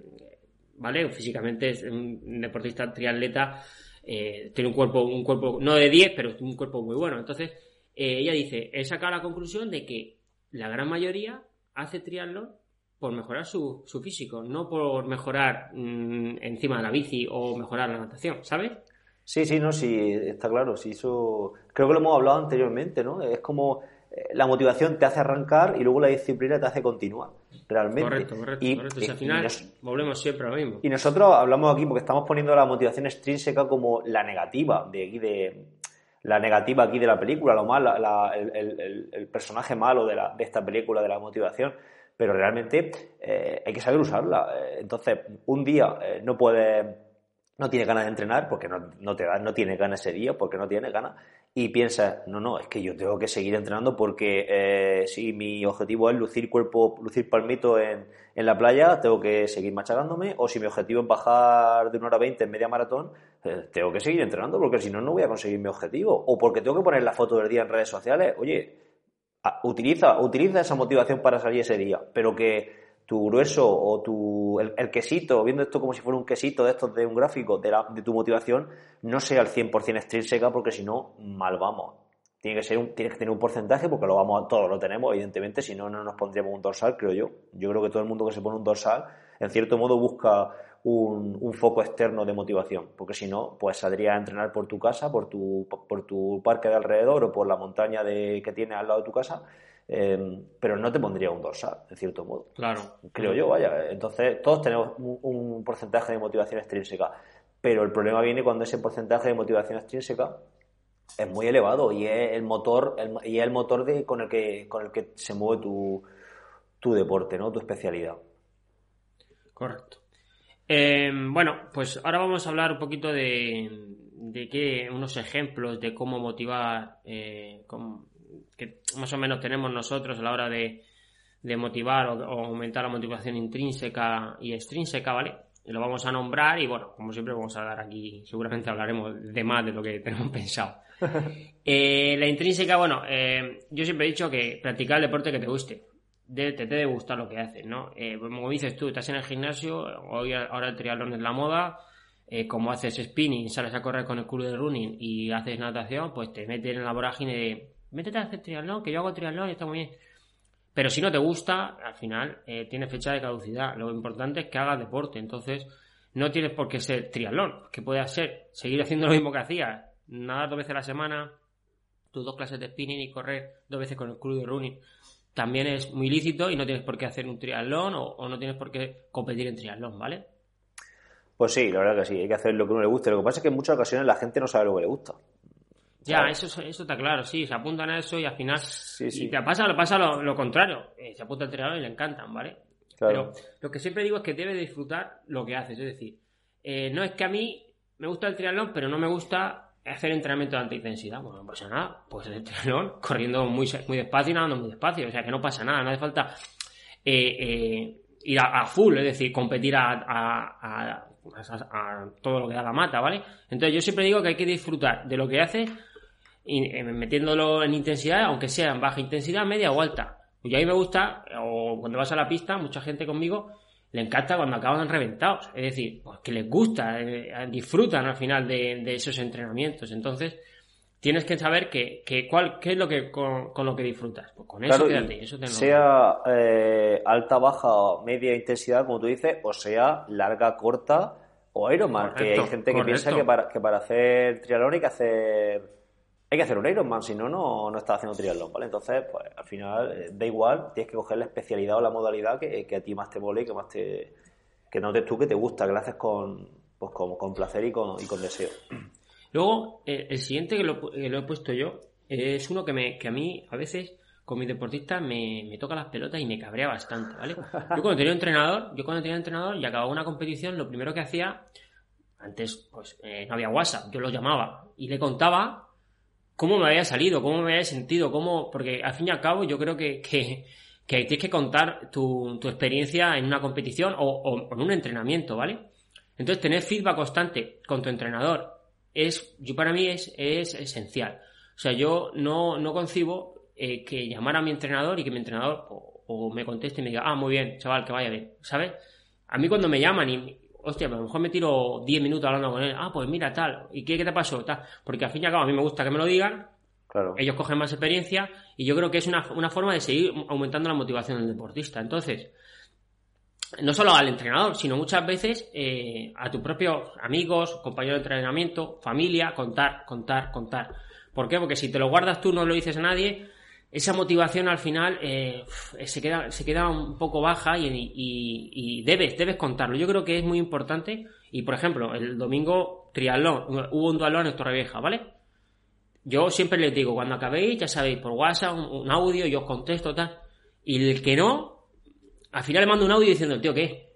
¿vale? Físicamente es un deportista triatleta, eh, tiene un cuerpo, un cuerpo, no de 10, pero un cuerpo muy bueno. Entonces, eh, ella dice, he sacado la conclusión de que la gran mayoría hace triatlón por mejorar su, su físico, no por mejorar mm, encima de la bici o mejorar la natación, ¿sabes? Sí, sí, no, sí, está claro. Sí, eso creo que lo hemos hablado anteriormente, ¿no? Es como eh, la motivación te hace arrancar y luego la disciplina te hace continuar, realmente. Correcto, correcto, Y- correcto. al final nos- volvemos siempre a lo mismo. Y nosotros hablamos aquí porque estamos poniendo la motivación extrínseca como la negativa de aquí de la negativa aquí de la película, lo malo, la- el, el- personaje malo de, la- esta película de la motivación. Pero realmente eh, hay que saber usarla. Eh, Entonces, un día eh, no puede, no tiene ganas de entrenar porque no, no te no tiene ganas ese día, porque no tiene ganas, y piensas, no, no, es que yo tengo que seguir entrenando porque eh, si mi objetivo es lucir cuerpo, lucir palmito en, en la playa, tengo que seguir machacándome, o si mi objetivo es bajar de una hora veinte en media maratón, eh, tengo que seguir entrenando porque si no, no voy a conseguir mi objetivo, o porque tengo que poner la foto del día en redes sociales, oye, utiliza, utiliza esa motivación para salir ese día, pero que tu grueso o tu, el, el quesito, viendo esto como si fuera un quesito de estos de un gráfico de, la- de tu motivación, no sea al 100% extrínseca porque si no, mal vamos. Tiene que, ser un, tiene que tener un porcentaje porque lo vamos a- todos lo tenemos, evidentemente, si no, no nos pondríamos un dorsal, creo yo. Yo creo que todo el mundo que se pone un dorsal, en cierto modo, busca un, un foco externo de motivación, porque si no, pues saldría a entrenar por tu casa, por tu, por tu parque de alrededor o por la montaña de, que tienes al lado de tu casa, eh, pero no te pondría un dorsal, en cierto modo Claro. creo yo, vaya. Entonces, todos tenemos un, un porcentaje de motivación extrínseca, pero el problema viene cuando ese porcentaje de motivación extrínseca es muy elevado y es el motor, el- y es el motor de, con, el que, con el que se mueve tu, tu deporte, ¿no? Tu especialidad. Correcto. Eh, bueno, pues ahora vamos a hablar un poquito de, de qué, unos ejemplos de cómo motivar, eh, cómo- que más o menos tenemos nosotros a la hora de, de motivar o, o aumentar la motivación intrínseca y extrínseca, ¿vale? Y lo vamos a nombrar y bueno, como siempre vamos a dar aquí, seguramente hablaremos de más de lo que tenemos pensado. Eh, la intrínseca, bueno, eh, yo siempre he dicho que practicar el deporte que te guste. De- te debe gustar lo que haces, ¿no? Eh, como dices tú, estás en el gimnasio, hoy ahora el triatlón es la moda, eh, como haces spinning, sales a correr con el culo de running y haces natación, pues te metes en la vorágine de métete a hacer triatlón, que yo hago triatlón y está muy bien. Pero si no te gusta, al final eh, tiene fecha de caducidad. Lo importante es que hagas deporte. Entonces, no tienes por qué ser triatlón. Que puedas ser seguir haciendo lo mismo que hacías. Nadar dos veces a la semana, tus dos clases de spinning y correr dos veces con el club de running. También es muy lícito y no tienes por qué hacer un triatlón o, o no tienes por qué competir en triatlón, ¿vale? Pues sí, la verdad que sí, hay que hacer lo que uno le guste. Lo que pasa es que en muchas ocasiones la gente no sabe lo que le gusta. Ya, Claro. eso, eso está claro, sí, se apuntan a eso y al final Sí, sí. y te pasa, pasa lo, lo contrario, eh, se apunta al triatlón y le encantan, ¿vale? Claro. Pero lo que siempre digo es que debes disfrutar lo que haces, es decir, eh, no es que a mí me gusta el triatlón, pero no me gusta hacer entrenamiento de alta intensidad. Bueno, no pasa nada, pues el corriendo muy, muy despacio y nadando muy despacio, o sea que no pasa nada, no hace falta eh, eh, ir a, full, es decir, competir a, todo lo que da la mata, ¿vale? Entonces yo siempre digo que hay que disfrutar de lo que haces eh, metiéndolo en intensidad, aunque sea en baja intensidad, media o alta. Y a mí me gusta, o cuando vas a la pista, mucha gente conmigo le encanta cuando acaban reventados. Es decir, pues que les gusta, eh, disfrutan al final de, de esos entrenamientos. Entonces, tienes que saber que, que cuál, qué es lo que con, con lo que disfrutas. Pues con eso quédate, eso te sea eh, alta, baja media intensidad, como tú dices, o sea larga, corta o Ironman, que Correcto, hay gente que correcto. piensa que para, que para hacer triatlón hay que hacer hay que hacer un Ironman, si no, no, no estás haciendo triatlón, ¿vale? Entonces, pues al final eh, da igual, tienes que coger la especialidad o la modalidad que, a ti más te mole, que más te que notes tú que te gusta, que lo haces con, pues, con, placer y con, y con deseo. Luego, eh, el siguiente que lo, he puesto yo es uno que, me, que a mí a veces con mi deportista me, me, toca las pelotas y me cabrea bastante, ¿vale? Yo cuando tenía un entrenador, yo cuando tenía entrenador y acababa una competición, lo primero que hacía, antes pues eh, no había WhatsApp, yo lo llamaba y le contaba cómo me había salido, cómo me había sentido, cómo, porque al fin y al cabo yo creo que, que, tienes que contar tu, tu, experiencia en una competición o, en un entrenamiento, ¿vale? Entonces tener feedback constante con tu entrenador es, yo para mí es, es esencial. O sea, yo no, no concibo eh, que llamar a mi entrenador y que mi entrenador o, o, me conteste y me diga, ah, muy bien, chaval, que vaya bien, ¿sabes? A mí cuando me llaman y, hostia, a lo mejor me tiro 10 minutos hablando con él, ah, pues mira, tal, ¿y qué, qué te pasó? Tal. Porque al fin y al cabo a mí me gusta que me lo digan, claro. ellos cogen más experiencia y yo creo que es una, forma de seguir aumentando la motivación del deportista. Entonces, no solo al entrenador, sino muchas veces eh, a tus propios amigos, compañeros de entrenamiento, familia, contar, contar, contar. ¿Por qué? Porque si te lo guardas tú, no lo dices a nadie, esa motivación al final eh, se, queda, se queda un poco baja y, debes, debes contarlo. Yo creo que es muy importante. Y por ejemplo, el domingo triatlón, hubo un dualón en Torrevieja, ¿vale? Yo siempre les digo, cuando acabéis, ya sabéis, por WhatsApp, un, audio, yo os contesto, tal. Y el que no, al final le mando un audio diciendo, tío, ¿qué?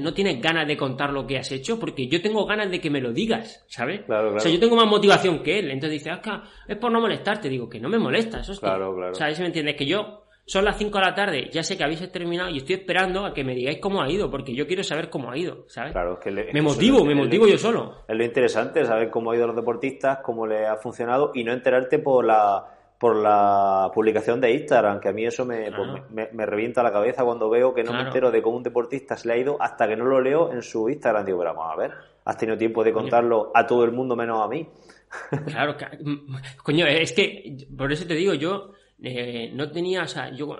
No tienes ganas de contar lo que has hecho porque yo tengo ganas de que me lo digas, ¿sabes? Claro, O sea, yo tengo más motivación que él. Entonces dice, ah, es por no molestarte. Digo, que no me molesta, eso es Claro, claro. O sea, me entiendes, que yo son las 5 de la tarde, ya sé que habéis terminado y estoy esperando a que me digáis cómo ha ido, porque yo quiero saber cómo ha ido, ¿sabes? Claro, es que me motivo, me motivo yo solo. Es lo interesante, saber cómo ha ido los deportistas, cómo le ha funcionado y no enterarte por la por la publicación de Instagram, que a mí eso me, pues, me, revienta la cabeza cuando veo que no me entero de cómo un deportista se le ha ido hasta que no lo leo en su Instagram. Digo, pero vamos a ver, has tenido tiempo de contarlo a todo el mundo menos a mí. Claro, coño, es que por eso te digo, yo eh, no tenía, o sea, yo,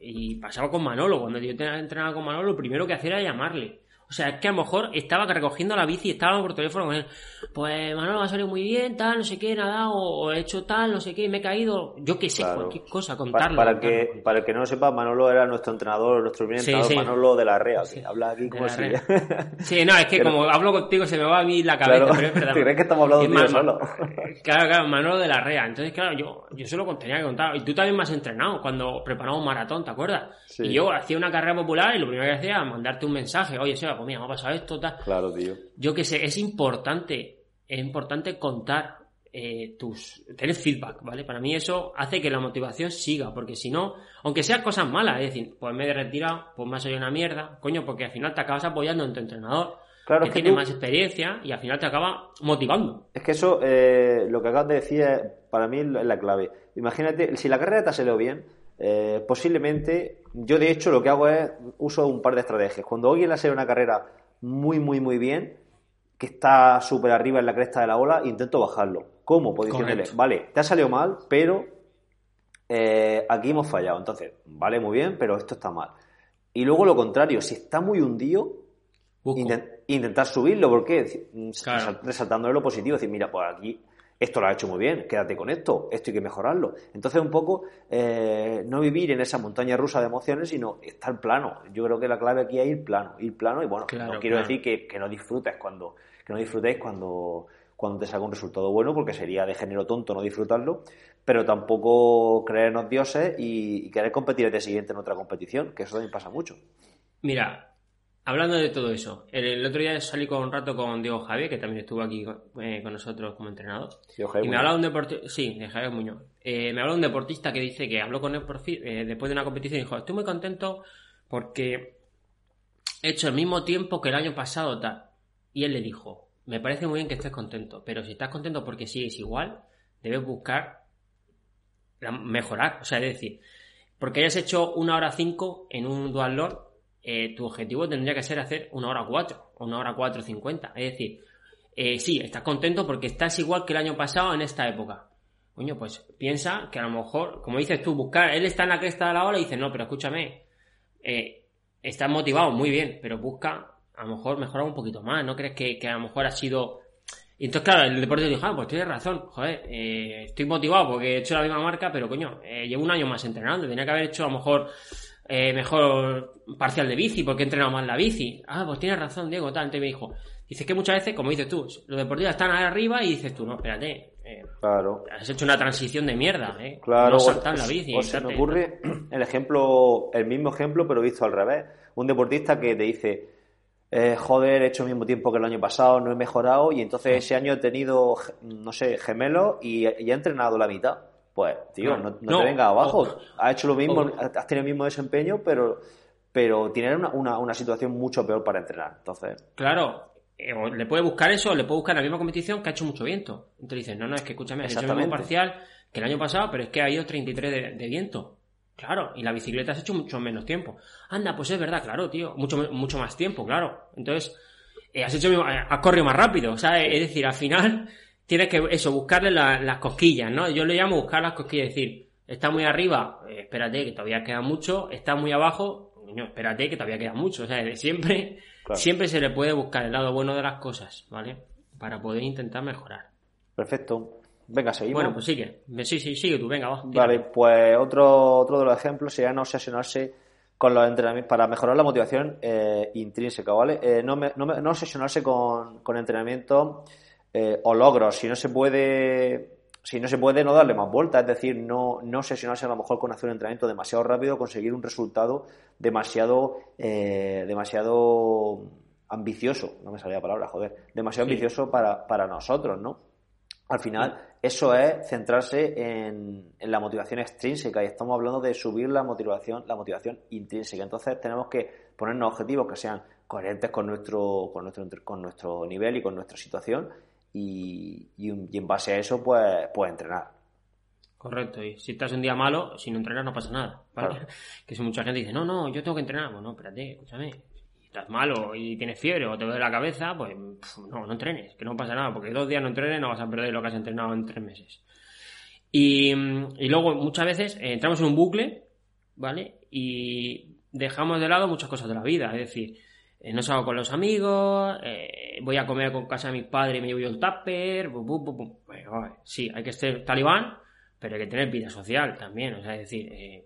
y pasaba con Manolo, cuando yo entrenaba con Manolo, lo primero que hacía era llamarle. O sea, es que a lo mejor estaba recogiendo la bici y estaba por teléfono con él. Pues Manolo ha salido muy bien, tal, no sé qué, nada, o, he hecho tal, no sé qué, me he caído. Yo qué sé, cualquier cosa, contarlo. Para, que, para el que no lo sepa, Manolo era nuestro entrenador, nuestro primer entrenador, Manolo de la REA, que habla aquí como si... Sí, no, es que como hablo contigo se me va a mí la cabeza, pero es verdad. ¿Te crees que estamos hablando de solo? Claro, claro, Manolo de la REA. Entonces, claro, yo, yo solo tenía que contar. Y tú también me has entrenado cuando preparamos un maratón, ¿te acuerdas? Y yo hacía una carrera popular y lo primero que hacía era mandarte un mensaje. Oye, Seba, pues mira, me ha pasado esto, tal. Claro, tío. Yo que sé, es importante, es importante contar eh, tus. tener feedback, ¿vale? Para mí eso hace que la motivación siga, porque si no, aunque sean cosas malas, es decir, pues me he retirado, pues me ha salido una mierda, coño, porque al final te acabas apoyando en tu entrenador. Claro, que, tiene más experiencia y al final te acaba motivando. Es que eso, eh, lo que acabas de decir, para mí es la clave. Imagínate, si la carrera te ha salido bien, eh, posiblemente, yo de hecho lo que hago es uso un par de estrategias. Cuando alguien hace una carrera muy, muy, muy bien, que está súper arriba en la cresta de la ola, intento bajarlo. ¿Cómo? Posicionarle. Vale, te ha salido mal, pero eh, aquí hemos fallado. Entonces, vale, muy bien, pero esto está mal. Y luego lo contrario, si está muy hundido, intentar subirlo, ¿por qué? Resaltándole lo positivo, decir, mira, pues aquí esto lo ha hecho muy bien, quédate con esto, esto hay que mejorarlo. Entonces, un poco, eh, no vivir en esa montaña rusa de emociones, sino estar plano. Yo creo que la clave aquí es ir plano, ir plano y bueno, no quiero decir que, no disfrutes cuando, que no disfrutéis cuando, cuando te salga un resultado bueno, porque sería de género tonto no disfrutarlo, pero tampoco creernos dioses y, y querer competir el día siguiente en otra competición, que eso también pasa mucho. Mira, Hablando de todo eso, el, otro día salí con un rato con Diego Javier, que también estuvo aquí eh, con nosotros como entrenador. y me hablaba un deportista, sí, de Javier Muñoz. Eh, me habló un deportista que dice que habló con él por fin, eh, después de una competición y dijo, estoy muy contento porque he hecho el mismo tiempo que el año pasado tal. Y él le dijo, me parece muy bien que estés contento, pero si estás contento porque sigues igual, debes buscar mejorar. O sea, es decir, porque hayas hecho una hora cinco en un dual lord eh, tu objetivo tendría que ser hacer una hora cuatro o una hora cuatro cincuenta. Es decir, eh, sí, estás contento porque estás igual que el año pasado en esta época. Coño, pues piensa que a lo mejor, como dices tú, buscar, él está en la cresta de la ola y dice, no, pero escúchame, eh, estás motivado, muy bien, pero busca a lo mejor mejorar un poquito más. ¿No crees que, a lo mejor ha sido Y entonces, claro, el deporte dijo, ah, pues tienes razón, joder, eh, estoy motivado porque he hecho la misma marca, pero coño, llevo un año más entrenando, tenía que haber hecho a lo mejor eh, mejor parcial de bici, porque he entrenado más la bici. Ah, pues tienes razón, Diego, tal. Entonces me dijo, dices que muchas veces, como dices tú, los deportistas están ahí arriba y dices tú, no, espérate, eh, Claro. has hecho una transición de mierda, ¿eh? Claro, no saltar la o- bici. o se me ocurre el ejemplo, el mismo ejemplo, pero visto al revés. Un deportista que te dice, eh, joder, he hecho el mismo tiempo que el año pasado, no he mejorado, y entonces ese año he tenido, no sé, gemelos y, y he entrenado la mitad. Pues, tío, no, no No, te vengas abajo. o- has hecho lo mismo, has tenido el mismo desempeño, pero, pero tienes una, una, una situación mucho peor para entrenar. Entonces, Claro, eh, o le puede buscar eso, o le puede buscar la misma competición que ha hecho mucho viento. Entonces dices, no, no, es que escúchame, has hecho el mismo parcial que el año pasado, pero es que ha ido 33 de, de viento. Claro, y la bicicleta has hecho mucho menos tiempo. Anda, pues es verdad, claro, tío, mucho, mucho más tiempo, claro. Entonces, eh, has hecho, has corrido más rápido, o sea, es decir, al final tienes que, eso, buscarle la- las cosquillas, ¿no? Yo le llamo buscar las cosquillas, es decir, está muy arriba, eh, espérate, que todavía queda mucho, está muy abajo, no, espérate, que todavía queda mucho, o sea, siempre, Claro. siempre se le puede buscar el lado bueno de las cosas, ¿vale? Para poder intentar mejorar. perfecto. Venga, seguimos. Bueno, pues sigue, sí, sí, sigue tú, venga, va. tira. Vale, pues otro, otro de los ejemplos sería no obsesionarse con los entrenamientos para mejorar la motivación eh, intrínseca, ¿vale? Eh, no, me- no, me- no obsesionarse con, con entrenamientos eh, o logros, si no se puede, si no se puede no darle más vueltas, es decir, no, no obsesionarse a lo mejor con hacer un entrenamiento demasiado rápido, conseguir un resultado demasiado, eh, demasiado ambicioso, no me salía la palabra, joder, demasiado Sí. ambicioso para, para nosotros, ¿no? Al final, eso es centrarse en, en la motivación extrínseca. Y estamos hablando de subir la motivación, la motivación intrínseca. Entonces tenemos que ponernos objetivos que sean coherentes con nuestro, con nuestro, con nuestro nivel y con nuestra situación y, y un- y en base a eso, pues, pues entrenar. Correcto, y si estás un día malo, si no entrenas no pasa nada, ¿vale? Claro. Que si mucha gente dice, no, no, yo tengo que entrenar, bueno, espérate, escúchame, si estás malo y tienes fiebre o te duele la cabeza, pues no, no entrenes, que no pasa nada, porque dos días no entrenes no vas a perder lo que has entrenado en tres meses. Y, y luego muchas veces eh, entramos en un bucle, ¿vale? Y dejamos de lado muchas cosas de la vida, es decir, eh, no salgo con los amigos, eh, voy a comer con casa de mis padres y me llevo yo el tupper, bu, bu, bu, bu. Bueno, vale, sí, hay que ser talibán, pero hay que tener vida social también, o sea, es decir, eh,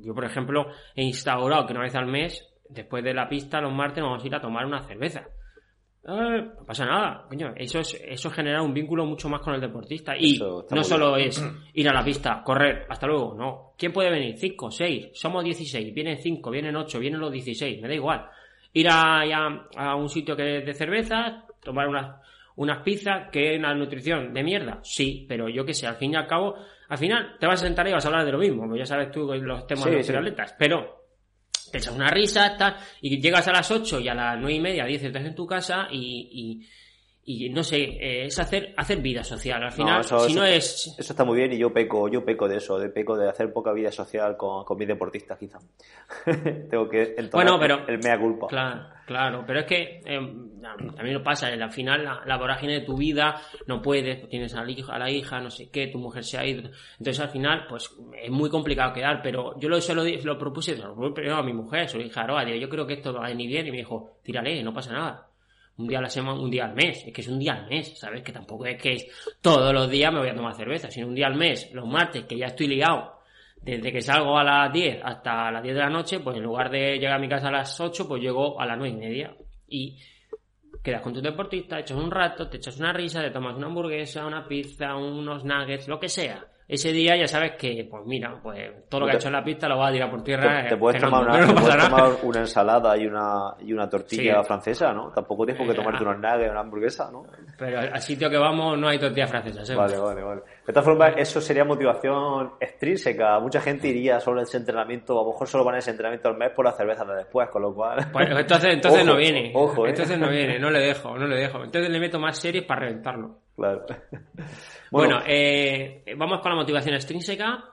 yo por ejemplo he instaurado que una vez al mes, después de la pista, los martes nos vamos a ir a tomar una cerveza. Eh, no pasa nada, coño, eso es, eso genera un vínculo mucho más con el deportista y no solo es ir a la pista, correr, hasta luego, no. ¿Quién puede venir? Cinco, seis, somos 16, vienen cinco, vienen ocho, vienen los 16, me da igual. Ir a, a un sitio que es de cervezas, tomar unas, unas pizzas, que es una nutrición de mierda, sí, pero yo qué sé, al fin y al cabo, al final te vas a sentar y vas a hablar de lo mismo, pues ya sabes tú los temas Sí, de los sí. triatletas, pero te echas una risa, tal, y llegas a las 8 y a las 9 y media, 10 estás en tu casa y, y, y no sé, eh, es hacer, hacer vida social. Al final, eso- si eso- no es... Eso está muy bien y yo peco, yo peco de eso, de peco de hacer poca vida social con, con mis deportistas quizá. Tengo que Bueno, pero- el mea culpa. Claro, claro, pero es que eh, también lo pasa, al final la, la vorágine de tu vida no puedes, tienes a la, hija, a la hija, no sé qué, tu mujer se ha ido, entonces al final pues es muy complicado quedar, pero yo lo, se lo, propuse, se lo propuse a mi mujer, su hija Aroa, digo, yo creo que esto va a venir bien y me dijo, tírale, no pasa nada. Un día a la semana, un día al mes, es que es un día al mes, ¿sabes? Que tampoco es que es todos los días me voy a tomar cerveza, sino un día al mes, los martes, que ya estoy liado, desde que salgo a las 10 hasta las 10 de la noche, pues en lugar de llegar a mi casa a las 8, pues llego a las 9 y media. Y quedas con tu deportista, echas un rato, te echas una risa, te tomas una hamburguesa, una pizza, unos nuggets, lo que sea. Ese día ya sabes que, pues mira, pues todo lo que ha Te- hecho en la pista lo va a tirar por tierra. Te, te puedes tomar, una, pero no te pasa puedes nada. tomar una ensalada y una, y una tortilla Sí. francesa, ¿no? Tampoco tienes por qué Eh, tomarte unos nuggets, una hamburguesa, ¿no? Pero al sitio que vamos no hay tortillas francesas, ¿eh? Vale, vale, vale. De todas formas, eso sería motivación extrínseca. Mucha gente iría solo a ese entrenamiento, a lo mejor solo van a ese entrenamiento al mes por las cervezas de después, con lo cual... Pues entonces, entonces Ojo, no viene. ojo, eh. Entonces no viene, no le dejo, no le dejo. Entonces le meto más series para reventarlo. Claro. Bueno, eh, vamos con la motivación extrínseca.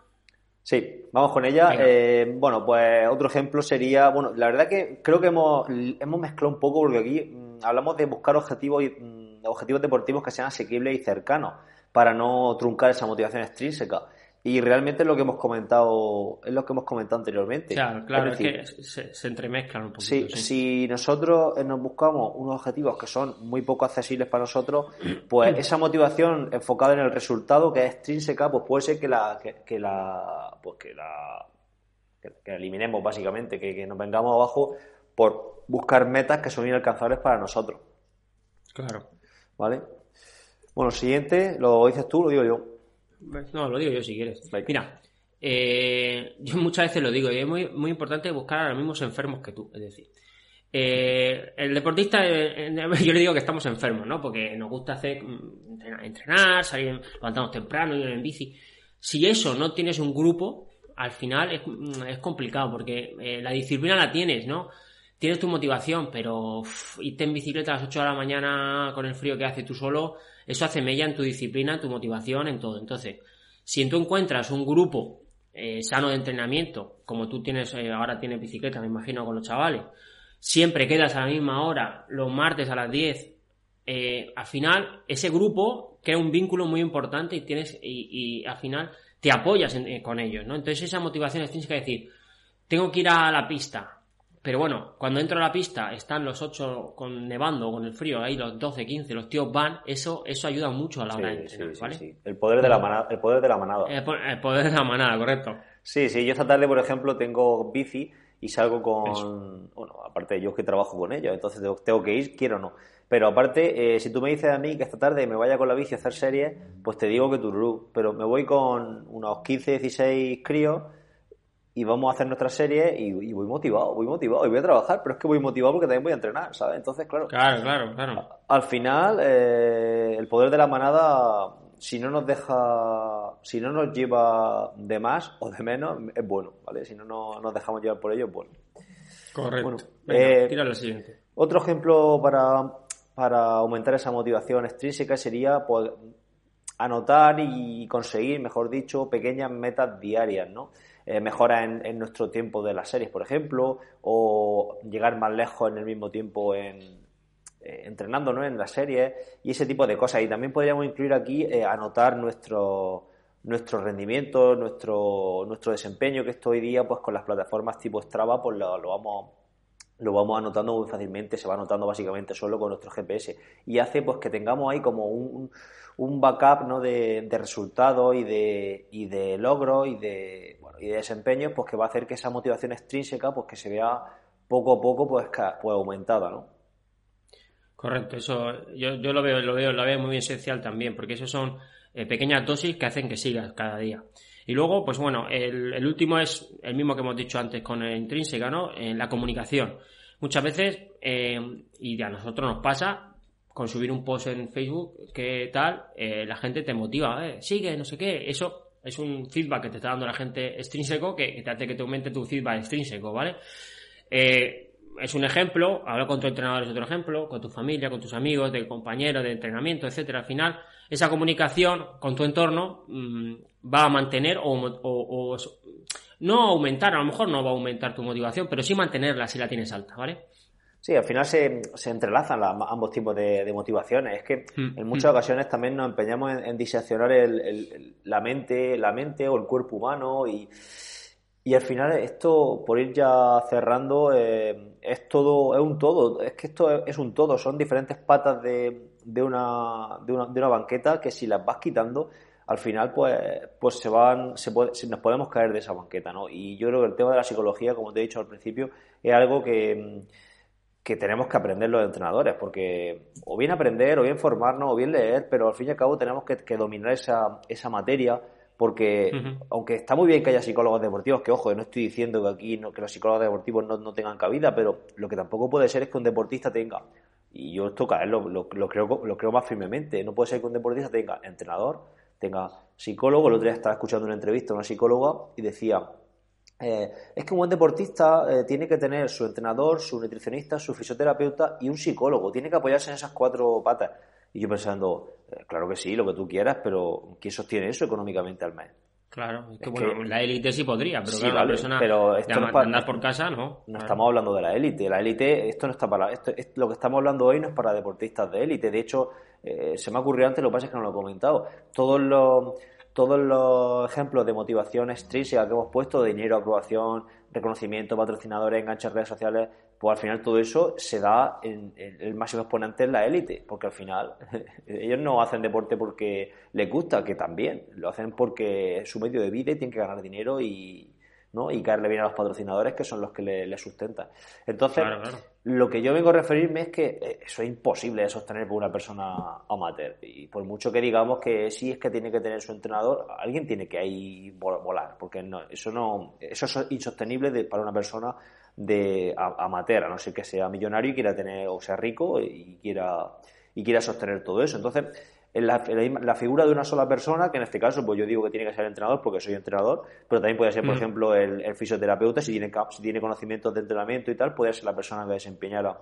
Sí, vamos con ella. Eh, bueno, pues otro ejemplo sería, bueno, la verdad que creo que hemos, hemos mezclado un poco porque aquí mm, hablamos de buscar objetivos, y, mm, objetivos deportivos que sean asequibles y cercanos para no truncar esa motivación extrínseca. Y realmente es lo que hemos comentado, es lo que hemos comentado anteriormente. Claro, claro, es, que se, entremezclan un poquito. Sí, si nosotros nos buscamos unos objetivos que son muy poco accesibles para nosotros, pues esa motivación enfocada en el resultado que es extrínseca, pues puede ser que la, que, la, pues que la, que, eliminemos básicamente, que, que nos vengamos abajo por buscar metas que son inalcanzables para nosotros. Claro. ¿Vale? Bueno, siguiente, ¿lo dices tú lo digo yo? No, lo digo yo si quieres. Mira, eh, yo muchas veces lo digo y es muy, muy importante buscar a los mismos enfermos que tú. Es decir, eh, el deportista, eh, yo le digo que estamos enfermos, ¿no? Porque nos gusta hacer mm, entrenar, salir, levantarnos temprano, ir en bici. Si eso no tienes un grupo, al final es, mm, complicado porque la disciplina la tienes, ¿no? Tienes tu motivación, pero irte en bicicleta a las 8 de la mañana con el frío que hace tú solo, eso hace mella en tu disciplina, en tu motivación, en todo. Entonces, si tú encuentras un grupo eh, sano de entrenamiento, como tú tienes, eh, ahora tienes bicicleta, me imagino, con los chavales, siempre quedas a la misma hora, los martes a las 10, eh, al final ese grupo crea un vínculo muy importante y tienes, y, al final te apoyas con ellos, ¿no? Entonces esa motivación es tienes que decir, tengo que ir a la pista, pero bueno, cuando entro a la pista están los 8 con nevando, con el frío, ahí los 12, 15, los tíos van, eso eso ayuda mucho a la hora de entrenar, ¿vale? Sí, el poder de la manada. El poder de la manada. El, poder de la manada, correcto. Sí, sí, yo esta tarde, por ejemplo, tengo bici y salgo con... Bueno, aparte yo que trabajo con ellos, entonces tengo que ir, quiero o no. Pero aparte, eh, si tú me dices a mí que esta tarde me vaya con la bici a hacer series, pues te digo que tu Pero me voy con unos 15, 16 críos y vamos a hacer nuestra serie y, voy motivado, voy motivado y voy a trabajar, pero es que voy motivado porque también voy a entrenar, ¿sabes? Entonces, claro. Claro, claro, claro. al final, eh, el poder de la manada, si no nos deja, si no nos lleva de más o de menos, es bueno, ¿vale? Si no nos dejamos llevar por ello, es bueno. Correcto. Venga, tira la siguiente. Otro ejemplo para, para aumentar esa motivación extrínseca sería pues, anotar y conseguir, mejor dicho, pequeñas metas diarias, ¿no? Eh, mejora en, nuestro tiempo de las series, por ejemplo, o llegar más lejos en el mismo tiempo en, eh, entrenando en las series y ese tipo de cosas. Y también podríamos incluir aquí eh, anotar nuestro, nuestro rendimiento, nuestro, nuestro desempeño, que esto hoy día pues con las plataformas tipo Strava pues lo, lo vamos lo vamos anotando muy fácilmente, se va anotando básicamente solo con nuestro GPS y hace pues que tengamos ahí como un, un backup ¿no? de, de resultados y de, y de logros y de, bueno, y de desempeños pues que va a hacer que esa motivación extrínseca pues que se vea poco a poco pues, pues aumentada, ¿no? Correcto, eso yo, yo lo veo, lo veo, lo veo muy esencial también, porque eso son eh, pequeñas dosis que hacen que sigas cada día. Y luego, pues bueno, el, el, último es el mismo que hemos dicho antes con el intrínseca, ¿no? En la comunicación. Muchas veces, eh, y a nosotros nos pasa, con subir un post en Facebook, que tal, eh, la gente te motiva, eh, sigue, no sé qué. Eso es un feedback que te está dando la gente extrínseco que, te hace que te aumente tu feedback extrínseco, ¿vale? Eh, es un ejemplo, hablar con tu entrenador es otro ejemplo, con tu familia, con tus amigos, de compañeros, de entrenamiento, etcétera. Al final, esa comunicación con tu entorno mm, va a mantener o, o, no aumentar, a lo mejor no va a aumentar tu motivación, pero sí mantenerla si la tienes alta, ¿vale? Sí, al final se, se entrelazan ambos tipos de, motivaciones. Es que mm, en muchas mm. ocasiones también nos empeñamos en, diseccionar el, la mente, la mente o el cuerpo humano y, y al final esto, por ir ya cerrando, eh, es todo, es un todo. Es que esto es, un todo. Son diferentes patas de, de, una, de, una, de una banqueta que si las vas quitando, al final pues, pues se van, se puede, nos podemos caer de esa banqueta, ¿no? Y yo creo que el tema de la psicología, como te he dicho al principio, es algo que que tenemos que aprender los entrenadores, porque o bien aprender, o bien formarnos, o bien leer, pero al fin y al cabo tenemos que, dominar esa, esa materia, porque aunque está muy bien que haya psicólogos deportivos, que ojo, no estoy diciendo que aquí no, que los psicólogos deportivos no, tengan cabida, pero lo que tampoco puede ser es que un deportista tenga, y yo esto cada vez lo, lo, creo, lo creo más firmemente, no puede ser que un deportista tenga entrenador, tenga psicólogo, el otro día estaba escuchando una entrevista a una psicóloga y decía eh, es que un buen deportista eh, tiene que tener su entrenador, su nutricionista, su fisioterapeuta y un psicólogo. Tiene que apoyarse en esas cuatro patas. Y yo pensando, eh, claro que sí, lo que tú quieras, pero ¿quién sostiene eso económicamente al mes? Claro, es que, bueno, la élite sí podría, pero claro, la persona pero esto no andar por casa, no. No estamos hablando de la élite. La élite, esto no está para. Esto, lo que estamos hablando hoy no es para deportistas de élite. De hecho, se me ha ocurrido antes, lo que pasa es que no lo he comentado. Todos los todos los ejemplos de motivación extrínseca que hemos puesto, dinero, aprobación, reconocimiento, patrocinadores, enganches redes sociales, pues al final todo eso se da en, el máximo exponente en la élite, porque al final ellos no hacen deporte porque les gusta, que también, lo hacen porque es su medio de vida y tienen que ganar dinero y, ¿no? y caerle bien a los patrocinadores que son los que le, sustentan. Entonces, lo que yo vengo a referirme es que eh, eso es imposible de sostener por una persona amateur. Y por mucho que digamos que sí es que tiene que tener su entrenador, alguien tiene que ahí volar, porque no, eso no, eso es insostenible para una persona de amateur, a no ser que sea millonario y quiera tener, o sea rico y quiera, y quiera sostener todo eso. Entonces, la, la, figura de una sola persona, que en este caso, pues yo digo que tiene que ser el entrenador porque soy entrenador, pero también puede ser, por mm. ejemplo, el, fisioterapeuta, si tiene, si tiene conocimientos de entrenamiento y tal, puede ser la persona que desempeñara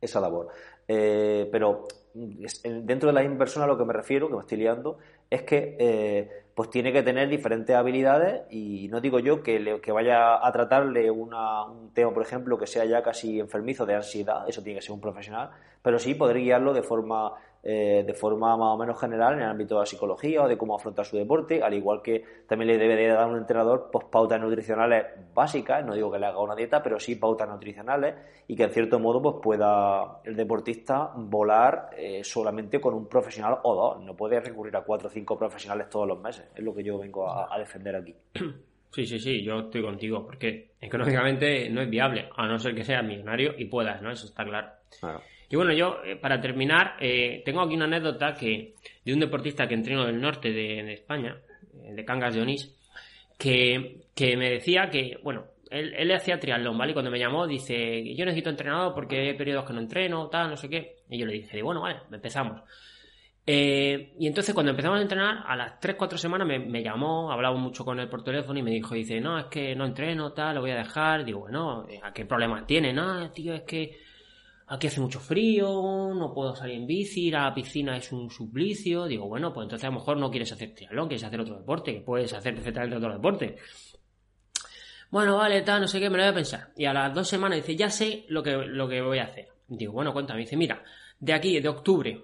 esa labor. Eh, pero dentro de la misma persona a lo que me refiero, que me estoy liando, es que eh, pues tiene que tener diferentes habilidades y no digo yo que, que vaya a tratarle una, un tema, por ejemplo, que sea ya casi enfermizo de ansiedad, eso tiene que ser un profesional, pero sí poder guiarlo de forma eh, de forma más o menos general en el ámbito de la psicología o de cómo afrontar su deporte, al igual que también le debe de dar a un entrenador pues, pautas nutricionales básicas, no digo que le haga una dieta, pero sí pautas nutricionales y que en cierto modo pues pueda el deportista volar eh, solamente con un profesional o dos, no puede recurrir a cuatro o cinco profesionales todos los meses, es lo que yo vengo a, defender aquí. Sí, sí, sí, yo estoy contigo, porque económicamente no es viable, a no ser que seas millonario y puedas, ¿no? Eso está claro. Claro. Y bueno, yo, eh, para terminar, eh, tengo aquí una anécdota que de un deportista que entreno del norte de, España, eh, de Cangas de Onís, que, me decía que, bueno, él, él hacía triatlón, ¿vale? Y cuando me llamó, dice, yo necesito entrenador porque hay periodos que no entreno, tal, no sé qué. Y yo le dije, bueno, vale, empezamos. y entonces cuando empezamos a entrenar, a las 3-4 semanas me, me, llamó, hablaba mucho con él por teléfono y me dijo, dice, no, es que no entreno, tal, lo voy a dejar. Digo, bueno, ¿a qué problemas tiene? No, tío, es que aquí hace mucho frío, no puedo salir en bici, ir a la piscina es un suplicio. Digo, bueno, pues entonces a lo mejor no quieres hacer triatlón, quieres hacer otro deporte, que puedes hacer perfectamente otro deporte. Bueno, vale, tal, no sé qué, me lo voy a pensar. Y a las dos semanas dice, ya sé lo que, lo que voy a hacer. Digo, bueno, cuéntame. Dice, mira, de aquí, de octubre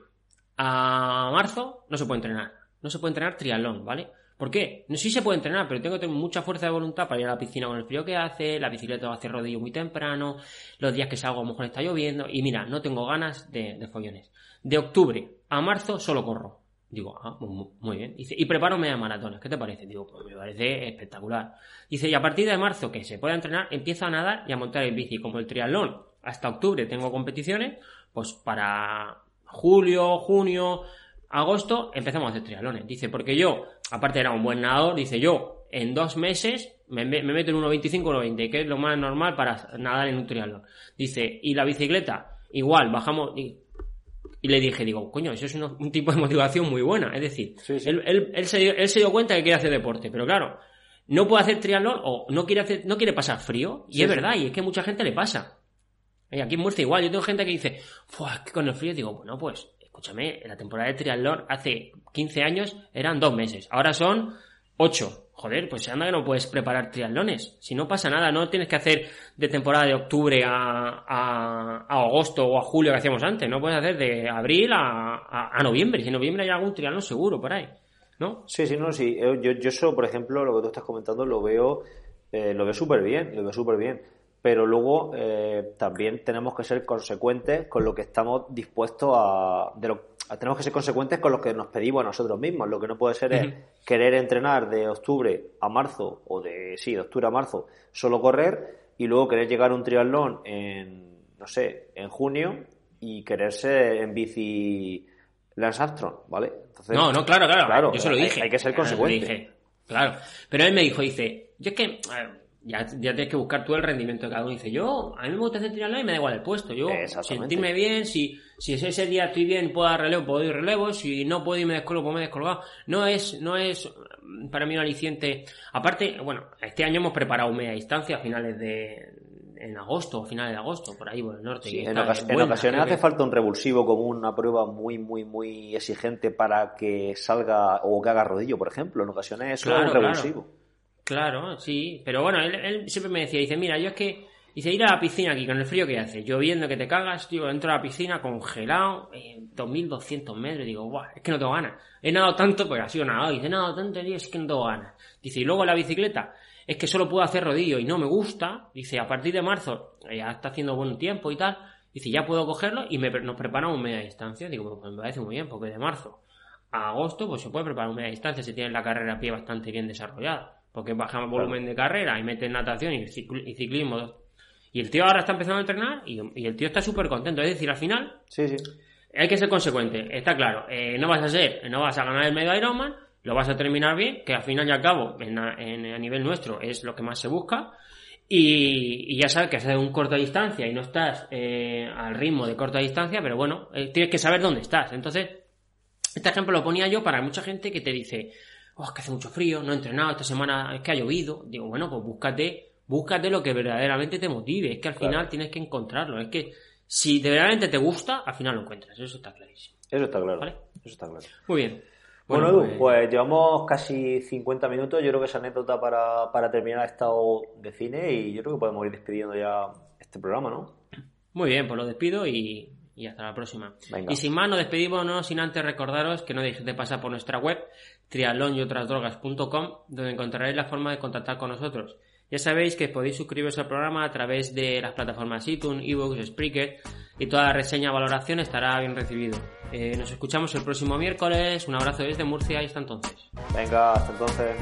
a marzo, no se puede entrenar. No se puede entrenar triatlón, ¿vale? ¿Por qué? No sé si se puede entrenar, pero tengo que tener mucha fuerza de voluntad para ir a la piscina con el frío que hace, la bicicleta va a hacer rodillo muy temprano, los días que salgo a lo mejor está lloviendo, y mira, no tengo ganas de, follones. De octubre a marzo solo corro. Digo, ah, muy, bien. Dice, y preparo media maratones. ¿Qué te parece? Digo, pues me parece espectacular. Dice, y a partir de marzo, que se pueda entrenar, empiezo a nadar y a montar en bici. Como el triatlón, hasta octubre tengo competiciones, pues para julio, junio, agosto empezamos a hacer triatlones. Dice, porque yo, aparte era un buen nadador, dice yo, en dos meses me, meto en 1.25, 1.20, que es lo más normal para nadar en un triatlón. Dice, y la bicicleta, igual, bajamos... Y, le dije, digo, coño, eso es un, tipo de motivación muy buena. Es decir, Él, él, se, él, se, dio cuenta que quiere hacer deporte, pero claro, no puede hacer triatlón o no quiere, hacer, no quiere pasar frío. Y es verdad, y es que mucha gente le pasa. Y aquí en Murcia igual, yo tengo gente que dice, que con el frío digo, bueno, pues escúchame, la temporada de triatlón hace 15 años eran dos meses, ahora son 8. Joder, pues anda que no puedes preparar triatlones. Si no pasa nada, no tienes que hacer de temporada de octubre a, a, agosto o a julio que hacíamos antes. No puedes hacer de abril a, a, noviembre. Si en noviembre hay algún triatlón seguro por ahí. ¿No? Sí, sí, no, sí. Yo, yo eso, por ejemplo, lo que tú estás comentando, lo veo, eh, lo veo súper bien, lo veo súper bien pero luego eh, también tenemos que ser consecuentes con lo que estamos dispuestos a, de lo, tenemos que ser consecuentes con lo que nos pedimos a nosotros mismos. Lo que no puede ser es querer entrenar de octubre a marzo o de sí, de octubre a marzo solo correr y luego querer llegar a un triatlón en no sé, en junio y quererse en bici Lance Armstrong, ¿vale? no, no, claro, claro, yo se lo dije. Hay, que ser consecuente. claro. Pero él me dijo, dice, yo es que ya, ya tienes que buscar tú el rendimiento de cada uno. Dice, yo, a mí me gusta triatlón y me da igual el puesto. Yo, sentirme bien, si, si ese día estoy bien, puedo dar relevo, puedo ir relevo. Si no puedo y me descolgo, pues me he descolgado. No es, no es para mí un aliciente. Aparte, bueno, este año hemos preparado media distancia a finales de, en agosto, a finales de agosto, por ahí por el norte. en, ocasiones hace falta un revulsivo como una prueba muy, muy, muy exigente para que salga o que haga rodillo, por ejemplo. En ocasiones eso es un revulsivo. Claro, sí, pero bueno, él, siempre me decía, dice, mira, yo es que Dice, ir a la piscina aquí con el frío que hace, lloviendo que te cagas, tío, entro a la piscina congelado, eh, 2200 metros, digo, guau, es que no tengo ganas. He nadado tanto, pues ha sido nadado, dice, nadado tanto, tío, es que no tengo ganas. Dice, y luego la bicicleta, es que solo puedo hacer rodillo y no me gusta. Dice, a partir de marzo, eh, ya está haciendo buen tiempo y tal, dice, ya puedo cogerlo y me, nos preparamos media distancia. Digo, pues me parece muy bien, porque de marzo a agosto, pues se puede preparar media distancia si tiene la carrera a pie bastante bien desarrollada. Porque bajamos volumen de carrera y meten natación y, ciclismo y el tío ahora está empezando a entrenar y, el tío está súper contento. Es decir, al final, sí, sí. hay que ser consecuente. Está claro, eh, no vas a ser, no vas a ganar el medio Ironman, lo vas a terminar bien, que al final y al cabo, en, a nivel nuestro, es lo que más se busca. Y, ya sabes que haces un corta distancia y no estás eh, al ritmo de corta distancia, pero bueno, eh, tienes que saber dónde estás. Entonces, este ejemplo lo ponía yo para mucha gente que te dice, oh, es que hace mucho frío, no he entrenado, esta semana es que ha llovido. Digo, bueno, pues búscate búscate lo que verdaderamente te motive. Es que al final tienes que encontrarlo. Es que si de verdaderamente te gusta, al final lo encuentras. Eso está clarísimo. Eso está claro. Eso está claro. Muy bien. Bueno, Edu, pues... pues... llevamos casi 50 minutos. Yo creo que esa anécdota para, para terminar ha estado de cine y yo creo que podemos ir despidiendo ya este programa, ¿no? Muy bien, pues lo despido y, y hasta la próxima. Y sin más, nos despedimos, no sin antes recordaros que no dejéis de pasar por nuestra web, triatlonyotras.drogas.com, donde encontraréis la forma de contactar con nosotros. Ya sabéis que podéis suscribiros al programa a través de las plataformas iTunes, eBooks, Spreaker y toda la reseña o valoración estará bien recibido. Eh, nos escuchamos el próximo miércoles. Un abrazo desde Murcia y hasta entonces. Venga, hasta entonces.